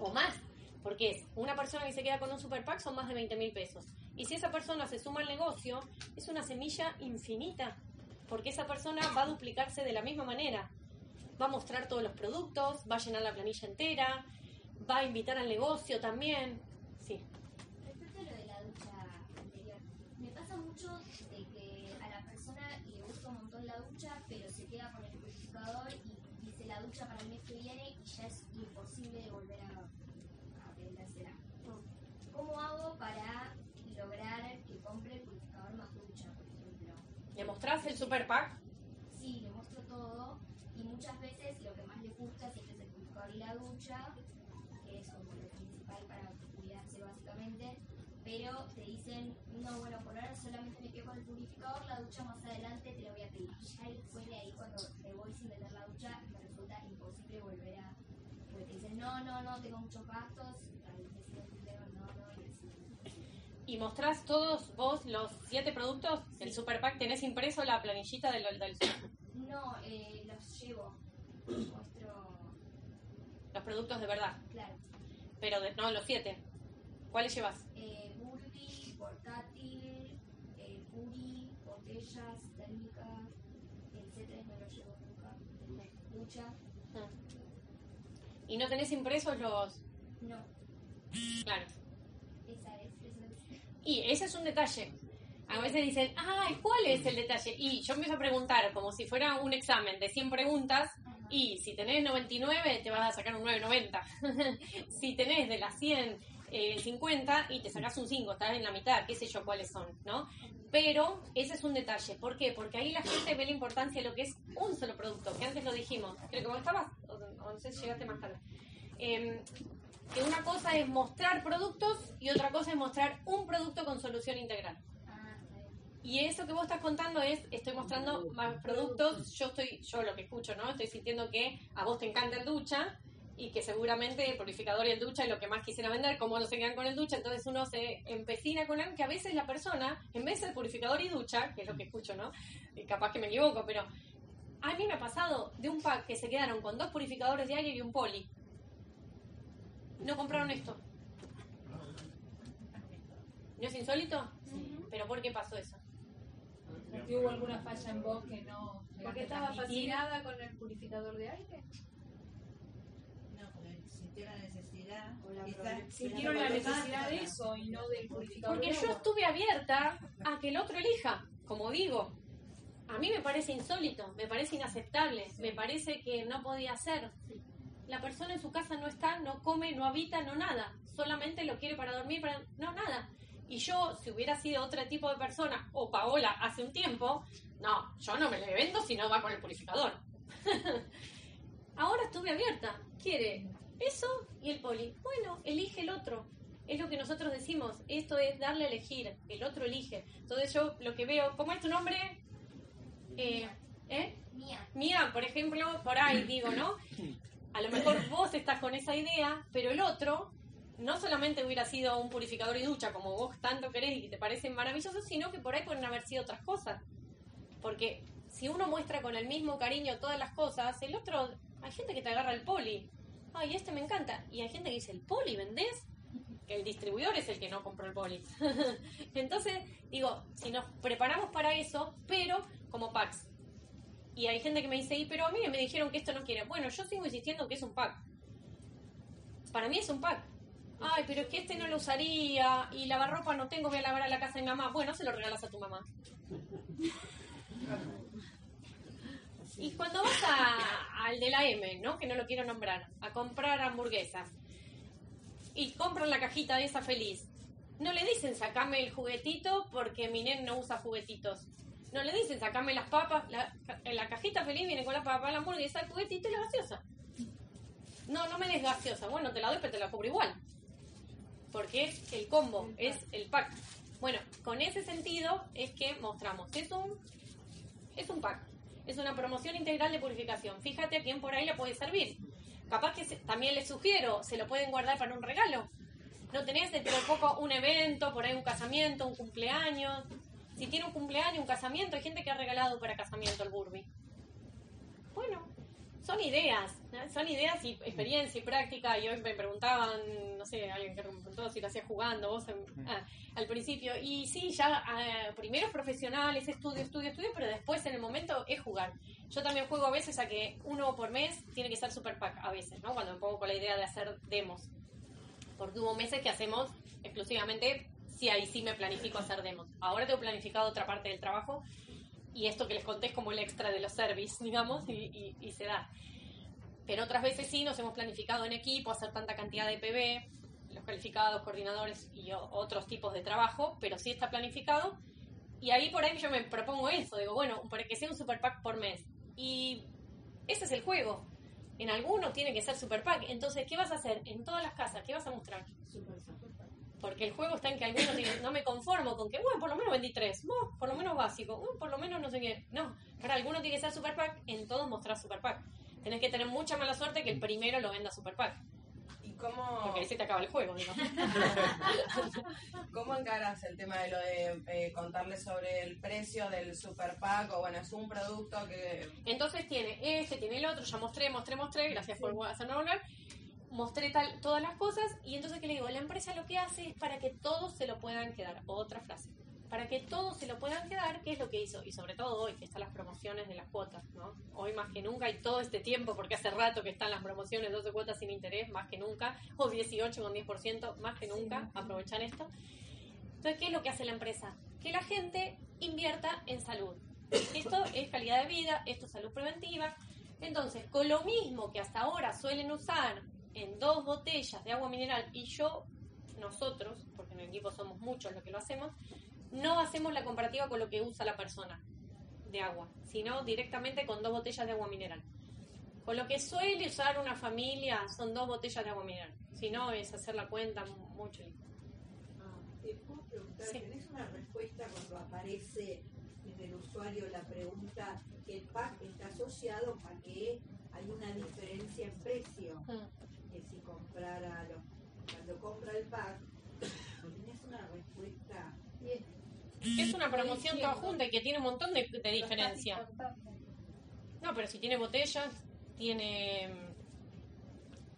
o más. Porque es una persona que se queda con un super pack son más de 20 mil pesos. Y si esa persona se suma al negocio, es una semilla infinita. Porque esa persona va a duplicarse de la misma manera. Va a mostrar todos los productos, va a llenar la planilla entera, va a invitar al negocio también. Sí. Respecto a lo de la ducha anterior, me pasa mucho la ducha, pero se queda con el purificador y dice la ducha para el mes que viene y ya es imposible volver a, a vendérsela. ¿Cómo hago para lograr que compre el purificador más ducha, por ejemplo? ¿Le mostrás el super pack? Sí, le muestro todo y muchas veces lo que más le gusta siempre es el purificador y la ducha, que es como lo principal para cuidarse básicamente, pero te dicen, no, bueno, por ahora solamente me quedo con el purificador, la ducha más adelante te la voy a pedir. Ya después de ahí, cuando me voy sin vender la ducha, me resulta imposible volver a... Porque te dicen, no, no, no, tengo muchos gastos, no, no, y así. ¿Y mostrás todos vos los siete productos? El super pack, ¿tenés impreso la planillita del, del No, eh, los llevo, muestro, los productos de verdad? claro. Pero de- no, los siete. ¿Cuáles llevas? eh, Burdi, portátil, eh, Puri, botellas, térmicas, el C3 no lo llevo nunca, ducha, ¿Y no tenés impresos los...? no, Claro. esa es, esa es. Y ese es un detalle. A veces dicen, ay, ¿cuál es el detalle? Y yo empiezo a preguntar como si fuera un examen de 100 preguntas y si tenés 99 te vas a sacar un 990. si tenés de las 100 eh, 50 y te sacas un 5, estás en la mitad, qué sé yo cuáles son, ¿no? Pero ese es un detalle. ¿Por qué? Porque ahí la gente ve la importancia de lo que es un solo producto, que antes lo dijimos. Creo que vos estabas, o, o no sé si llegaste más tarde. Em, que una cosa es mostrar productos y otra cosa es mostrar un producto con solución integral. Y eso que vos estás contando es, estoy mostrando más productos, yo estoy, yo lo que escucho, ¿no? Estoy sintiendo que a vos te encanta el ducha y que seguramente el purificador y el ducha es lo que más quisiera vender, como no se quedan con el ducha, entonces uno se empecina con algo que a veces la persona, en vez de purificador y ducha, que es lo que escucho, ¿no? Y capaz que me equivoco, pero a mí me ha pasado de un pack que se quedaron con dos purificadores de aire y un poli. No compraron esto. ¿No es insólito? ¿Pero por qué pasó eso? Porque hubo alguna falla en vos que no. Porque estaba fascinada con el purificador de aire. La necesidad. quizás- Sintieron la necesidad de eso y no del purificador Porque yo estuve abierta a que el otro elija, como digo. A mí me parece insólito, me parece inaceptable, me parece que no podía ser. La persona en su casa no está, no come, no habita, no nada. Solamente lo quiere para dormir, para... no nada. Y yo, si hubiera sido otro tipo de persona, o Paola hace un tiempo, no, yo no me le vendo si no va con el purificador. Ahora estuve abierta. Quiere eso y el poli. Bueno, elige el otro. Es lo que nosotros decimos. Esto es darle a elegir. El otro elige. Entonces yo lo que veo, ¿cómo es tu nombre? Eh, ¿eh? Mía. Mía, por ejemplo, por ahí digo, ¿no? A lo mejor vos estás con esa idea, pero el otro no solamente hubiera sido un purificador y ducha como vos tanto querés y que te parecen maravillosos, sino que por ahí pueden haber sido otras cosas. Porque si uno muestra con el mismo cariño todas las cosas, el otro, hay gente que te agarra el poli. Ay, este me encanta. Y hay gente que dice, ¿el poli vendés? Que el distribuidor es el que no compró el poli. Entonces, digo, si nos preparamos para eso, pero como packs. Y hay gente que me dice, y pero a mí me dijeron que esto no quiere. Bueno, yo sigo insistiendo que es un pack. Para mí es un pack. Ay, pero es que este no lo usaría y lavarropa no tengo, voy a lavar a la casa de mi mamá. Bueno, se lo regalas a tu mamá. Y cuando vas a- al de la M, ¿no? Que no lo quiero nombrar, a comprar hamburguesas y compran la cajita de esa feliz, no le dicen sacame el juguetito porque mi nene no usa juguetitos. No le dicen sacame las papas, la, en la cajita feliz viene con la papa, la hamburguesa, el juguetito y la gaseosa. No, no me des gaseosa. Bueno, te la doy, pero te la cubro igual. Porque es el combo, es el pack. Bueno, con ese sentido es que mostramos. Es un, es un pack. Es una promoción integral de purificación. Fíjate a quién por ahí le puede servir. Capaz que se- también les sugiero, se lo pueden guardar para un regalo. No tenés dentro de poco un evento, por ahí un casamiento, un cumpleaños. Si tiene un cumpleaños, un casamiento, hay gente que ha regalado para casamiento el Burby. Bueno, son ideas, ¿no? son ideas y experiencia y práctica. Y hoy me preguntaban, no sé, alguien que me preguntó si lo hacías jugando vos ah, al principio. Y sí, ya ah, primero es profesional, es estudio, estudio, estudio, pero después en el momento es jugar. Yo también juego a veces a que uno por mes tiene que ser super pack, a veces, ¿no? Cuando me pongo con la idea de hacer demos. Porque hubo meses que hacemos exclusivamente, sí, ahí sí me planifico hacer demos. Ahora tengo planificado otra parte del trabajo y esto que les conté es como el extra de los service, digamos, y, y- y se da. Pero otras veces sí nos hemos planificado en equipo hacer tanta cantidad de PB, los calificados, coordinadores y otros tipos de trabajo, pero sí está planificado. Y ahí por ahí yo me propongo eso, digo, bueno, para que sea un super pack por mes. Y ese es el juego. En alguno tiene que ser super pack. Entonces, ¿qué vas a hacer? En todas las casas, ¿qué vas a mostrar? Porque el juego está en que algunos digan, no me conformo con que, bueno, por lo menos vendí tres, bueno, por lo menos básico, bueno, por lo menos no sé qué. No, para algunos tiene que ser super pack, en todos mostrar super pack. Tenés que tener mucha mala suerte que el primero lo venda super pack. ¿Y cómo, Porque ahí se te acaba el juego, digamos. cómo encaras el tema de lo de eh, contarles sobre el precio del super pack? O bueno, es un producto que Entonces tiene este, tiene el otro, ya mostré, mostré, mostré, gracias por hacerme volver. Mostré tal, todas las cosas y entonces, ¿qué le digo? La empresa lo que hace es para que todos se lo puedan quedar. Otra frase. Para que todos se lo puedan quedar, ¿qué es lo que hizo? Y sobre todo hoy, que están las promociones de las cuotas, ¿no? Hoy más que nunca y todo este tiempo, porque hace rato que están las promociones 12 cuotas sin interés, más que nunca, o 18 con 10%, más que nunca, aprovechan esto. Entonces, ¿qué es lo que hace la empresa? Que la gente invierta en salud. Esto es calidad de vida, esto es salud preventiva. Entonces, con lo mismo que hasta ahora suelen usar en dos botellas de agua mineral y yo, nosotros, porque en el equipo somos muchos los que lo hacemos, no hacemos la comparativa con lo que usa la persona de agua, sino directamente con dos botellas de agua mineral. Con lo que suele usar una familia son dos botellas de agua mineral. Si no, es hacer la cuenta mucho. Ah, ¿Te puedo preguntar? Sí. ¿Tenés una respuesta cuando aparece en el usuario la pregunta que el pack está asociado a que hay una diferencia en precio? Mm. Comprara, lo- cuando compra el pack, ¿tenés una respuesta? Es una promoción toda junta y que tiene un montón de, de diferencia. No, pero si tiene botellas, tiene...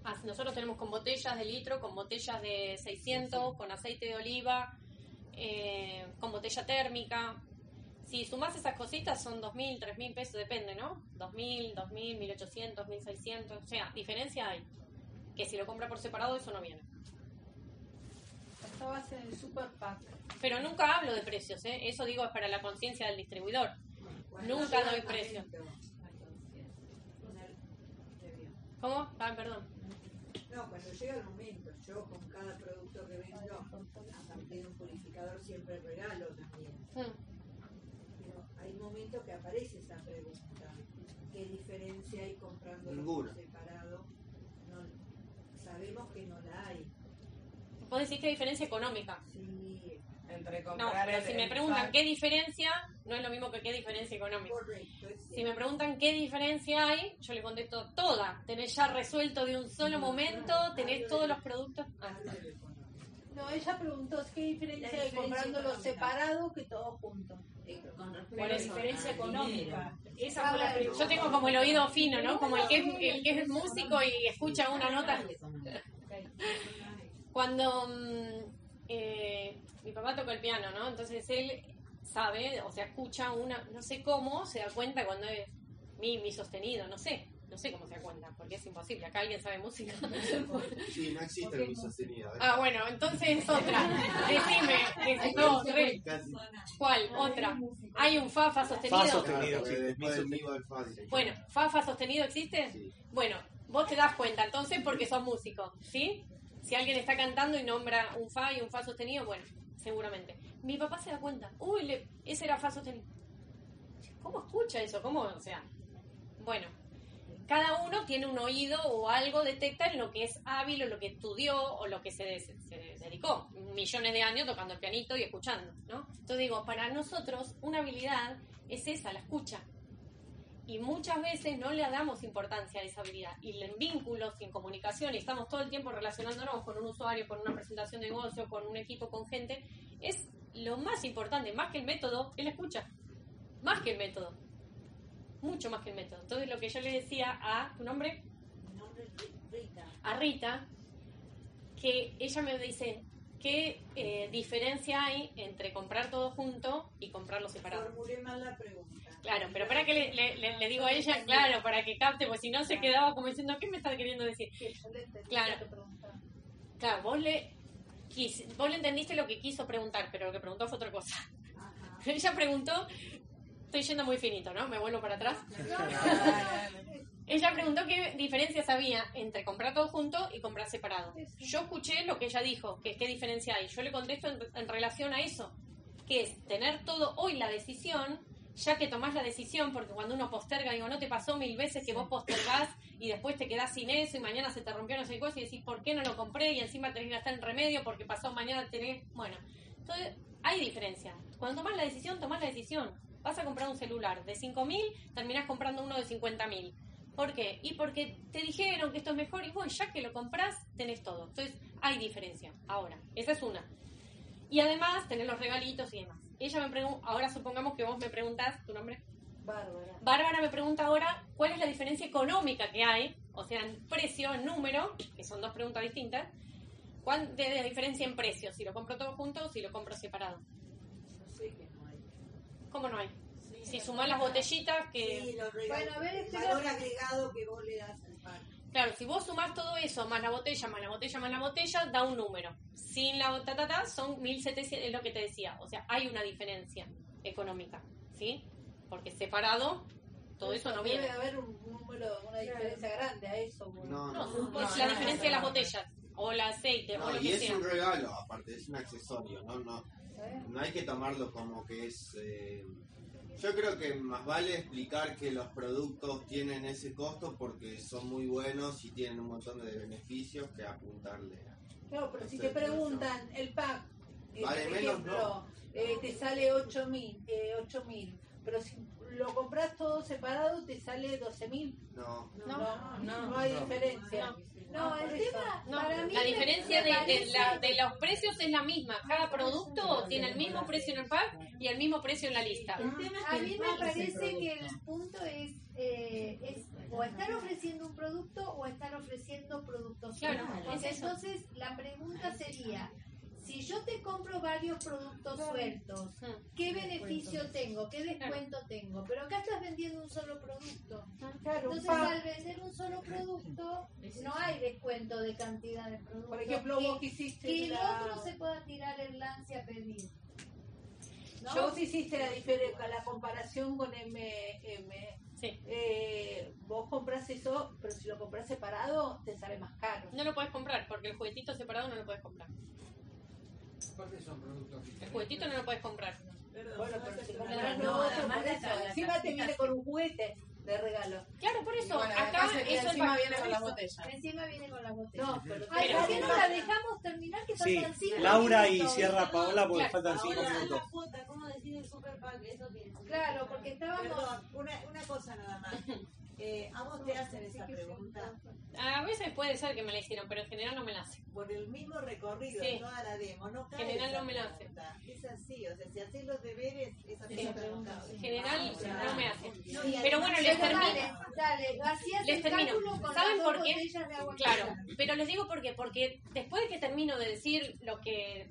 ah, Nosotros tenemos con botellas de litro, con botellas de 600, con aceite de oliva, eh, con botella térmica. Si sumás esas cositas son 2.000, 3.000 pesos, depende, ¿no? 2.000, 2.000, 1.800, 1.600, o sea, diferencia hay. Que si lo compra por separado eso no viene. Estabas en el super pack. Pero nunca hablo de precios, ¿eh? Eso digo es para la conciencia del distribuidor. Nunca doy el precio. momento, con el- te veo. ¿Cómo? Ah, perdón. No, cuando llega el momento, yo con cada producto que vendo, aparte de un purificador, siempre regalo también. Mm. Pero hay momentos que aparece esa pregunta. ¿Qué diferencia hay comprando Ninguna. por separado? No, sabemos que no la hay. Vos decís qué diferencia económica. Sí, entre No, comprar pero el- si me preguntan qué diferencia, no es lo mismo que qué diferencia económica. correcto. Si me preguntan qué diferencia hay, yo le contesto toda. Tenés ya resuelto de un solo momento, tenés todos los productos. Ah, No, ella preguntó qué diferencia La hay diferencia comprándolo económica. separado que todo junto. Con respecto Por a la diferencia económica. Esa fue la pregunta. Yo tengo como el oído fino, ¿no? Como el que es, el que es músico y escucha una nota. Cuando mm, eh, mi papá toca el piano, ¿no? Entonces él sabe, o sea, escucha una, no sé cómo, se da cuenta cuando es mi, mi sostenido, no sé, no sé cómo se da cuenta, porque es imposible. Acá alguien sabe música. Sí, no existe el sostenido. ¿eh? ah, bueno, entonces es otra. Decime, es- dos, tres. Casi. ¿Cuál? Otra. Hay un fa, fa sostenido. Fa sostenido. Bueno, fa, fa sostenido existe. Sí. Bueno, vos te das cuenta entonces porque sos músico, ¿sí? Si alguien está cantando y nombra un fa y un fa sostenido, bueno, seguramente. Mi papá se da cuenta, uy, ese era fa sostenido. ¿Cómo escucha eso? ¿Cómo? O sea, bueno, cada uno tiene un oído o algo detecta en lo que es hábil o lo que estudió o lo que se, se dedicó millones de años tocando el pianito y escuchando, ¿no? Entonces digo, para nosotros una habilidad es esa, la escucha. Y muchas veces no le damos importancia a esa habilidad. Y en vínculos y en comunicación, y estamos todo el tiempo relacionándonos con un usuario, con una presentación de negocio, con un equipo, con gente, es lo más importante, más que el método, la escucha. Más que el método. mucho más que el método. Entonces lo que yo le decía a tu nombre, Mi nombre es Rita. a Rita, que ella me dice, ¿qué eh, diferencia hay entre comprar todo junto y comprarlo separado? Formulé mal la pregunta. Claro, pero para que le, le- le- le digo a ella, claro, para que capte, porque si no se quedaba como diciendo, ¿qué me está queriendo decir? Claro. Claro, vos le, quis- vos le entendiste lo que quiso preguntar, pero lo que preguntó fue otra cosa. Ajá. Ella preguntó, estoy yendo muy finito, ¿no? Me vuelvo para atrás. Ella preguntó qué diferencias había entre comprar todo junto y comprar separado. Yo escuché lo que ella dijo, que qué diferencia hay. Yo le contesto en, en relación a eso, que es tener todo hoy la decisión, ya que tomás la decisión, porque cuando uno posterga, digo, no te pasó mil veces que vos postergás y después te quedás sin eso y mañana se te rompió no sé qué cosa y decís, ¿por qué no lo compré? Y encima tenés que gastar en remedio porque pasó mañana tenés... Bueno, entonces hay diferencia. Cuando tomás la decisión, tomás la decisión. Vas a comprar un celular de 5.000, terminás comprando uno de 50.000. ¿Por qué? Y porque te dijeron que esto es mejor y vos ya que lo compras, tenés todo. Entonces hay diferencia. Ahora, esa es una. Y además, tener los regalitos y demás. Ella me pregunta, ahora supongamos que vos me preguntás, ¿tu nombre? Bárbara. Bárbara me pregunta ahora cuál es la diferencia económica que hay, o sea, en precio, en número, que son dos preguntas distintas. ¿Cuál de la diferencia en precio? Si lo compro todo junto o si lo compro separado. No sé que no hay. ¿Cómo no hay? Si sumás las botellitas que... Sí, los regalos. Bueno, a ver, el explica- valor agregado que vos le das al pan. Claro, si vos sumás todo eso, más la botella, más la botella, más la botella, da un número. Sin la ta, ta, ta, son 1700, es lo que te decía. O sea, hay una diferencia económica, ¿sí? Porque separado, todo eso no Debe viene. haber un número, una diferencia grande a eso. No, No, no. es la diferencia de las botellas, o el aceite, o No, lo y que es sea. un regalo, aparte, es un accesorio, no, no, no hay que tomarlo como que es... eh, yo creo que más vale explicar que los productos tienen ese costo porque son muy buenos y tienen un montón de beneficios que apuntarle. a- Claro, pero si te preguntan el pack, eh, Vale por menos, ejemplo, no. eh, te sale 8 mil, eh, 8 mil, pero si lo compras todo separado te sale 12 mil. No, No, no, no hay diferencia. No, por el tema, No, para mí la diferencia de, la- de los precios es la misma. Cada producto tiene el mismo precio en el pack y el mismo precio en la lista. A mí me parece que el punto es, eh, es o estar ofreciendo un producto o estar ofreciendo productos Claro, es. Entonces, la pregunta sería, si yo te compro varios productos sueltos, Mm. ¿qué beneficio tengo? ¿Qué descuento tengo? Pero acá estás vendiendo un solo producto. Un Entonces, al vender un solo producto, no hay descuento de cantidad de productos. Por ejemplo, vos quisiste que el otro se pueda tirar el lance a pedir. ¿no? Vos hiciste la, diferencia, la comparación con MM. Sí. Eh, vos compras eso, pero si lo compras separado, te sale más caro. No lo puedes comprar porque el juguetito separado no lo puedes comprar. Aparte son productos El juguetito no lo puedes comprar. Bueno, pero si compras no, además por eso. Encima te viene con un juguete de regalo. Claro, por eso. Bueno, acá eso es encima viene con la botella. Encima viene con la botella. No, pero Ay, Pero- ¿por qué no la dejamos terminar? Que Sí, faltan cinco Laura y cierra Paola porque Claro, faltan cinco Ahora, minutos. cuota, ¿cómo decide el super pack? Eso que Claro, porque estábamos... Perdón, una, una cosa nada más. Eh, ¿A vos te hacen esa pregunta? A veces puede ser que me la hicieron, pero en general no me la hacen. Por el mismo recorrido Sí. de toda la demo, no cabe General esa no me la hacen. Es así, o sea, si haces los deberes, esa Sí. pregunta. En general sea, no me hacen. no, Pero bueno, les termino. dale, dale, Les el termino. ¿Saben por qué? Claro, pero les digo por qué. Porque después de que termino de decir lo que.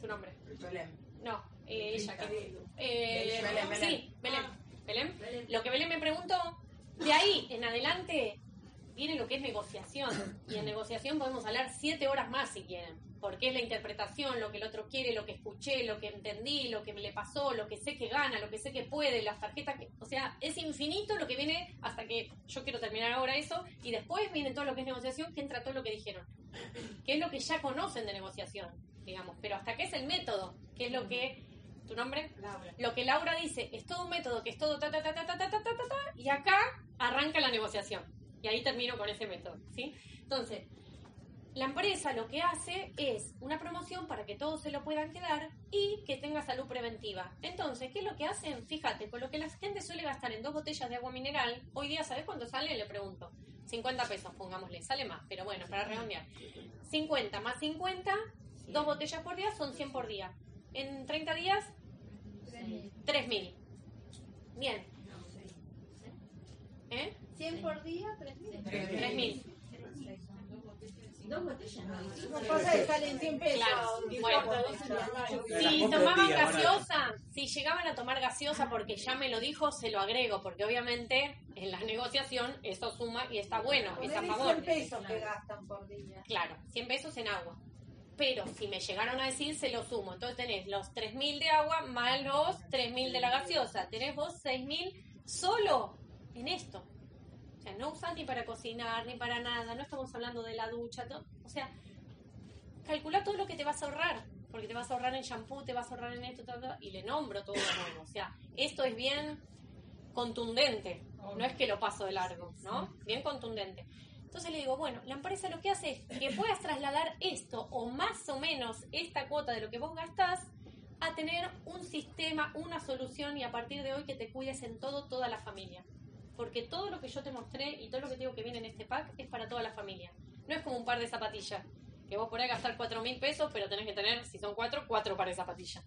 Tu nombre. Belén. No, eh, ella que. Eh, Belén, Belén. Sí, Belén. Belén. Lo que Belén me preguntó, de ahí en adelante viene lo que es negociación. Y en negociación podemos hablar siete horas más si quieren. Porque es la interpretación, lo que el otro quiere, lo que escuché, lo que entendí, lo que me le pasó, lo que sé que gana, lo que sé que puede, las tarjetas que... O sea, es infinito lo que viene hasta que yo quiero terminar ahora eso. Y después viene todo lo que es negociación, que entra todo lo que dijeron. Que es lo que ya conocen de negociación, digamos. Pero hasta que es el método, que es lo que... ¿Tu nombre? Laura. Lo que Laura dice es todo un método que es todo ta ta ta ta ta ta ta ta ta, y acá arranca la negociación. Y ahí termino con ese método, ¿sí? Entonces, la empresa lo que hace es una promoción para que todos se lo puedan quedar y que tenga salud preventiva. Entonces, ¿qué es lo que hacen? Fíjate, con lo que la gente suele gastar en dos botellas de agua mineral, hoy día, ¿sabes cuánto sale? Le pregunto. 50 pesos, pongámosle. Sale más, pero bueno, para redondear. 50 más 50, dos botellas por día son 100 por día. En 30 días, 3.000. Bien. ¿Eh? 100 por día, 3.000. 3.000. Dos botellas no. Una cosa que salen 100 pesos. Claro, no bueno. importa, dos en la mano. Si tomaban gaseosa, si llegaban a tomar gaseosa porque ya me lo dijo, se lo agrego, porque obviamente en la negociación eso suma y está bueno, es a favor. 100 pesos que gastan por día. Claro, 100 pesos en agua. Pero si me llegaron a decir, se lo sumo. Entonces tenés los 3.000 de agua más los 3.000 de la gaseosa. Tenés vos 6.000 solo en esto. O sea, no usás ni para cocinar, ni para nada. No estamos hablando de la ducha. O sea, calcula todo lo que te vas a ahorrar. Porque te vas a ahorrar en shampoo, te vas a ahorrar en esto, todo, todo, y le nombro todo de nuevo. O sea, esto es bien contundente. No es que lo paso de largo, ¿no? Bien contundente. Entonces le digo, bueno, la empresa lo que hace es que puedas trasladar esto o más o menos esta cuota de lo que vos gastás a tener un sistema, una solución y a partir de hoy que te cuides en todo, toda la familia. Porque todo lo que yo te mostré y todo lo que te digo que viene en este pack es para toda la familia. No es como un par de zapatillas, que vos podés gastar cuatro mil pesos, pero tenés que tener, si son cuatro, cuatro pares de zapatillas.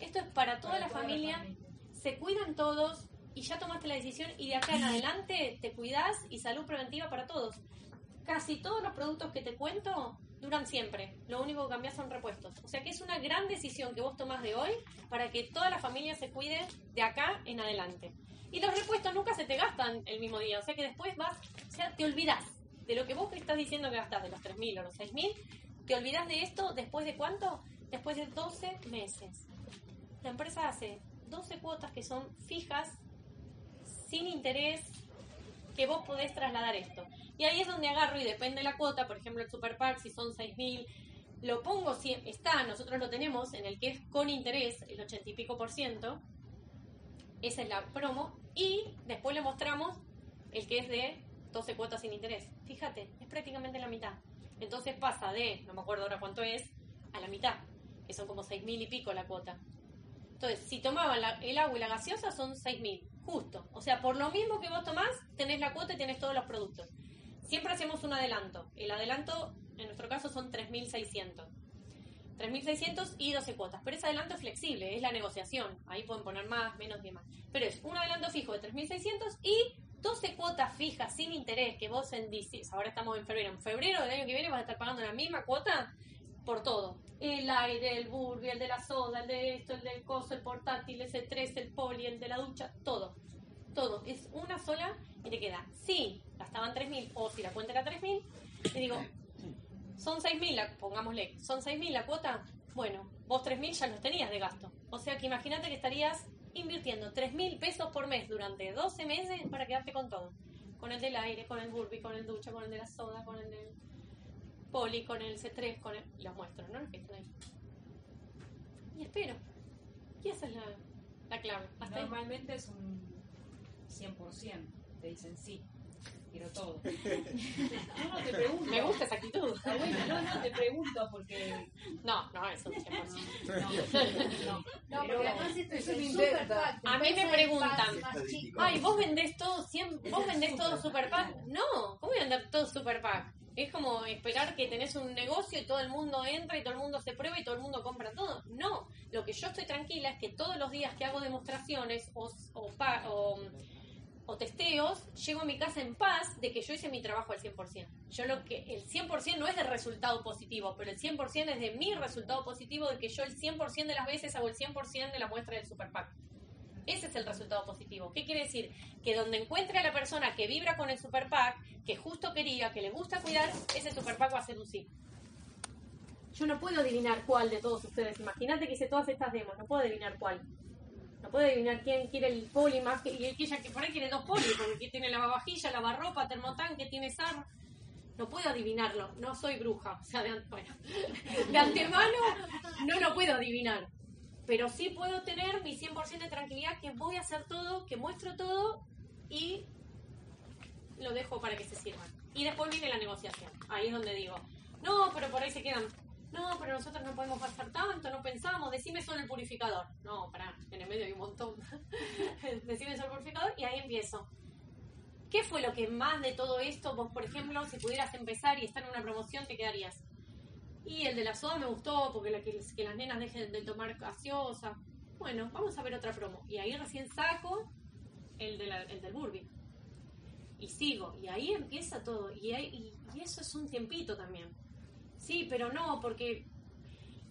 Esto es para toda la familia, se cuidan todos y ya tomaste la decisión y de acá en adelante te cuidás y salud preventiva para todos. Casi todos los productos que te cuento duran siempre. Lo único que cambias son repuestos. O sea que es una gran decisión que vos tomás de hoy para que toda la familia se cuide de acá en adelante. Y los repuestos nunca se te gastan el mismo día. O sea que después vas, o sea, te olvidás de lo que vos estás diciendo que gastás, de los 3.000 o los 6.000. Te olvidás de esto después de cuánto? Después de 12 meses. La empresa hace 12 cuotas que son fijas, sin interés, que vos podés trasladar esto. Y ahí es donde agarro y depende de la cuota, por ejemplo el Super Pack, si son 6.000, lo pongo, si está, nosotros lo tenemos en el que es con interés, el 80 y pico por ciento, esa es la promo, y después le mostramos el que es de 12 cuotas sin interés. Fíjate, es prácticamente la mitad. Entonces pasa de, no me acuerdo ahora cuánto es, a la mitad, que son como 6.000 y pico la cuota. Entonces, si tomaban el agua y la gaseosa son 6.000, justo. O sea, por lo mismo que vos tomás, tenés la cuota y tenés todos los productos. Siempre hacemos un adelanto. El adelanto, en nuestro caso, son 3.600. 3.600 y 12 cuotas. Pero ese adelanto es flexible, es la negociación. Ahí pueden poner más, menos demás. Pero es un adelanto fijo de 3.600 y 12 cuotas fijas sin interés que vos en ahora estamos en febrero, en febrero del año que viene vas a estar pagando la misma cuota por todo. El aire, el burger, el de la soda, el de esto, el del coso, el portátil, ese 3, el poli, el de la ducha, todo. Todo. Es una sola y te queda. Si gastaban 3.000 o si la cuenta era 3.000, te digo, son 6.000, la- pongámosle, son 6.000 la cuota, bueno, vos 3.000 ya los tenías de gasto. O sea que imagínate que estarías invirtiendo 3.000 pesos por mes durante 12 meses para quedarte con todo. Con el del aire, con el burby, con el ducha, con el de la soda, con el del poli, con el C3, con el... Los muestro, ¿no? Los que están ahí. Y espero. Y esa es la, la clave. Hasta ahí. Normalmente es un 100%. Te dicen sí, quiero todo. No, no, te pregunto. Me gusta esa actitud. Ah, bueno, no, no, te pregunto porque... No, no, es un 100%. No, No, Pero porque además esto es intenta. pack. A mí me preguntan. Ay, vos vendés todo 100, vos vendés todo super pack. No, ¿cómo voy a vender todo super pack? Es como esperar que tenés un negocio y todo el mundo entra y todo el mundo se prueba y todo el mundo compra todo. No, lo que yo estoy tranquila es que todos los días que hago demostraciones o, o, testeos, llego a mi casa en paz de que yo hice mi trabajo al 100%. Yo lo que el 100% no es de resultado positivo, pero el 100% es de mi resultado positivo de que yo el 100% de las veces hago el 100% de la muestra del super pack. Ese es el resultado positivo. ¿Qué quiere decir? Que donde encuentre a la persona que vibra con el super pack, que justo quería, que le gusta cuidar, ese super pack va a ser un sí. Yo no puedo adivinar cuál de todos ustedes. Imagínate que hice todas estas demos, no puedo adivinar cuál. No puedo adivinar quién quiere el poli más que, y aquella que por ahí quiere dos poli, porque tiene lavavajilla, lavarropa, termotanque, tiene sar. No puedo adivinarlo, no soy bruja. O sea, de, de antemano no lo puedo adivinar. Pero sí puedo tener mi 100% de tranquilidad que voy a hacer todo, que muestro todo y lo dejo para que se sirvan. Y después viene la negociación. Ahí es donde digo, no, pero por ahí se quedan. No, pero nosotros no podemos gastar tanto, no pensamos. Decime solo el purificador. No, pará, en el medio hay un montón. Decime solo el purificador y ahí empiezo. ¿Qué fue lo que más de todo esto, vos, por ejemplo, si pudieras empezar y estar en una promoción, te quedarías? Y el de la soda me gustó porque la que, que las nenas dejen de tomar gaseosa. Bueno, vamos a ver otra promo. Y ahí recién saco el, de la- el del Burby. y sigo. Y ahí empieza todo. Y, eso es un tiempito también. Sí, pero no, porque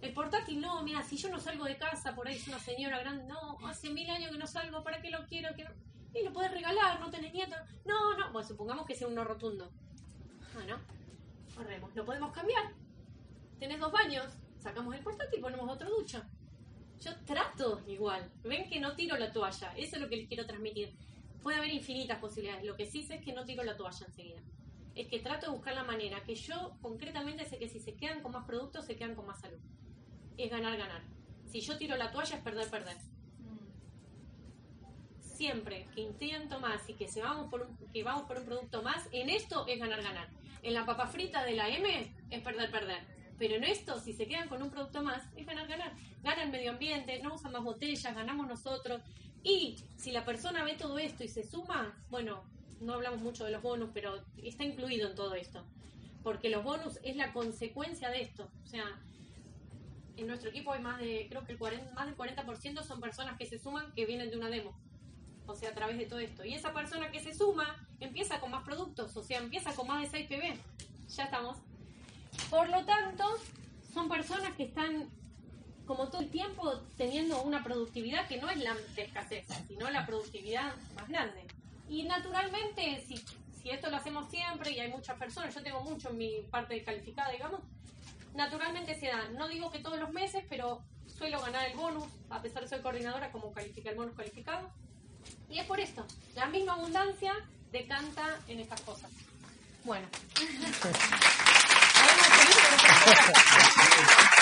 el portátil no, mira, si yo no salgo de casa, por ahí es una señora grande, no, hace mil años que no salgo, ¿para qué lo quiero? Que no? Y lo podés regalar, no tenés nietos. No, no, bueno, supongamos que sea un no rotundo. Bueno, corremos, lo podemos cambiar. Tenés dos baños, sacamos el portátil ponemos otra ducha. Yo trato igual. Ven que no tiro la toalla. Eso es lo que les quiero transmitir. Puede haber infinitas posibilidades. Lo que sí sé es que no tiro la toalla enseguida. Es que trato de buscar la manera que yo concretamente sé que si se quedan con más productos, se quedan con más salud. Es ganar, ganar. Si yo tiro la toalla es perder, perder. Siempre que intento más y que se vamos por un, que vamos por un producto más, en esto es ganar, ganar. En la papa frita de la M es perder, perder. Pero en esto, si se quedan con un producto más, es ganar, ganar. Gana el medio ambiente, no usan más botellas, ganamos nosotros. Y si la persona ve todo esto y se suma, bueno, no hablamos mucho de los bonus, pero está incluido en todo esto. Porque los bonus es la consecuencia de esto. O sea, en nuestro equipo hay más de, creo que el 40, más del 40% son personas que se suman que vienen de una demo. O sea, a través de todo esto. Y esa persona que se suma empieza con más productos, o sea, empieza con más de 6 PB. Ya estamos. Por lo tanto, son personas que están como todo el tiempo teniendo una productividad que no es la escasez, sino la productividad más grande. Y naturalmente, si, si esto lo hacemos siempre y hay muchas personas, yo tengo mucho en mi parte calificada, digamos, naturalmente se da. No digo que todos los meses, pero suelo ganar el bonus, a pesar de ser coordinadora, como califica el bonus calificado. Y es por esto, la misma abundancia decanta en estas cosas. Bueno. Obrigado.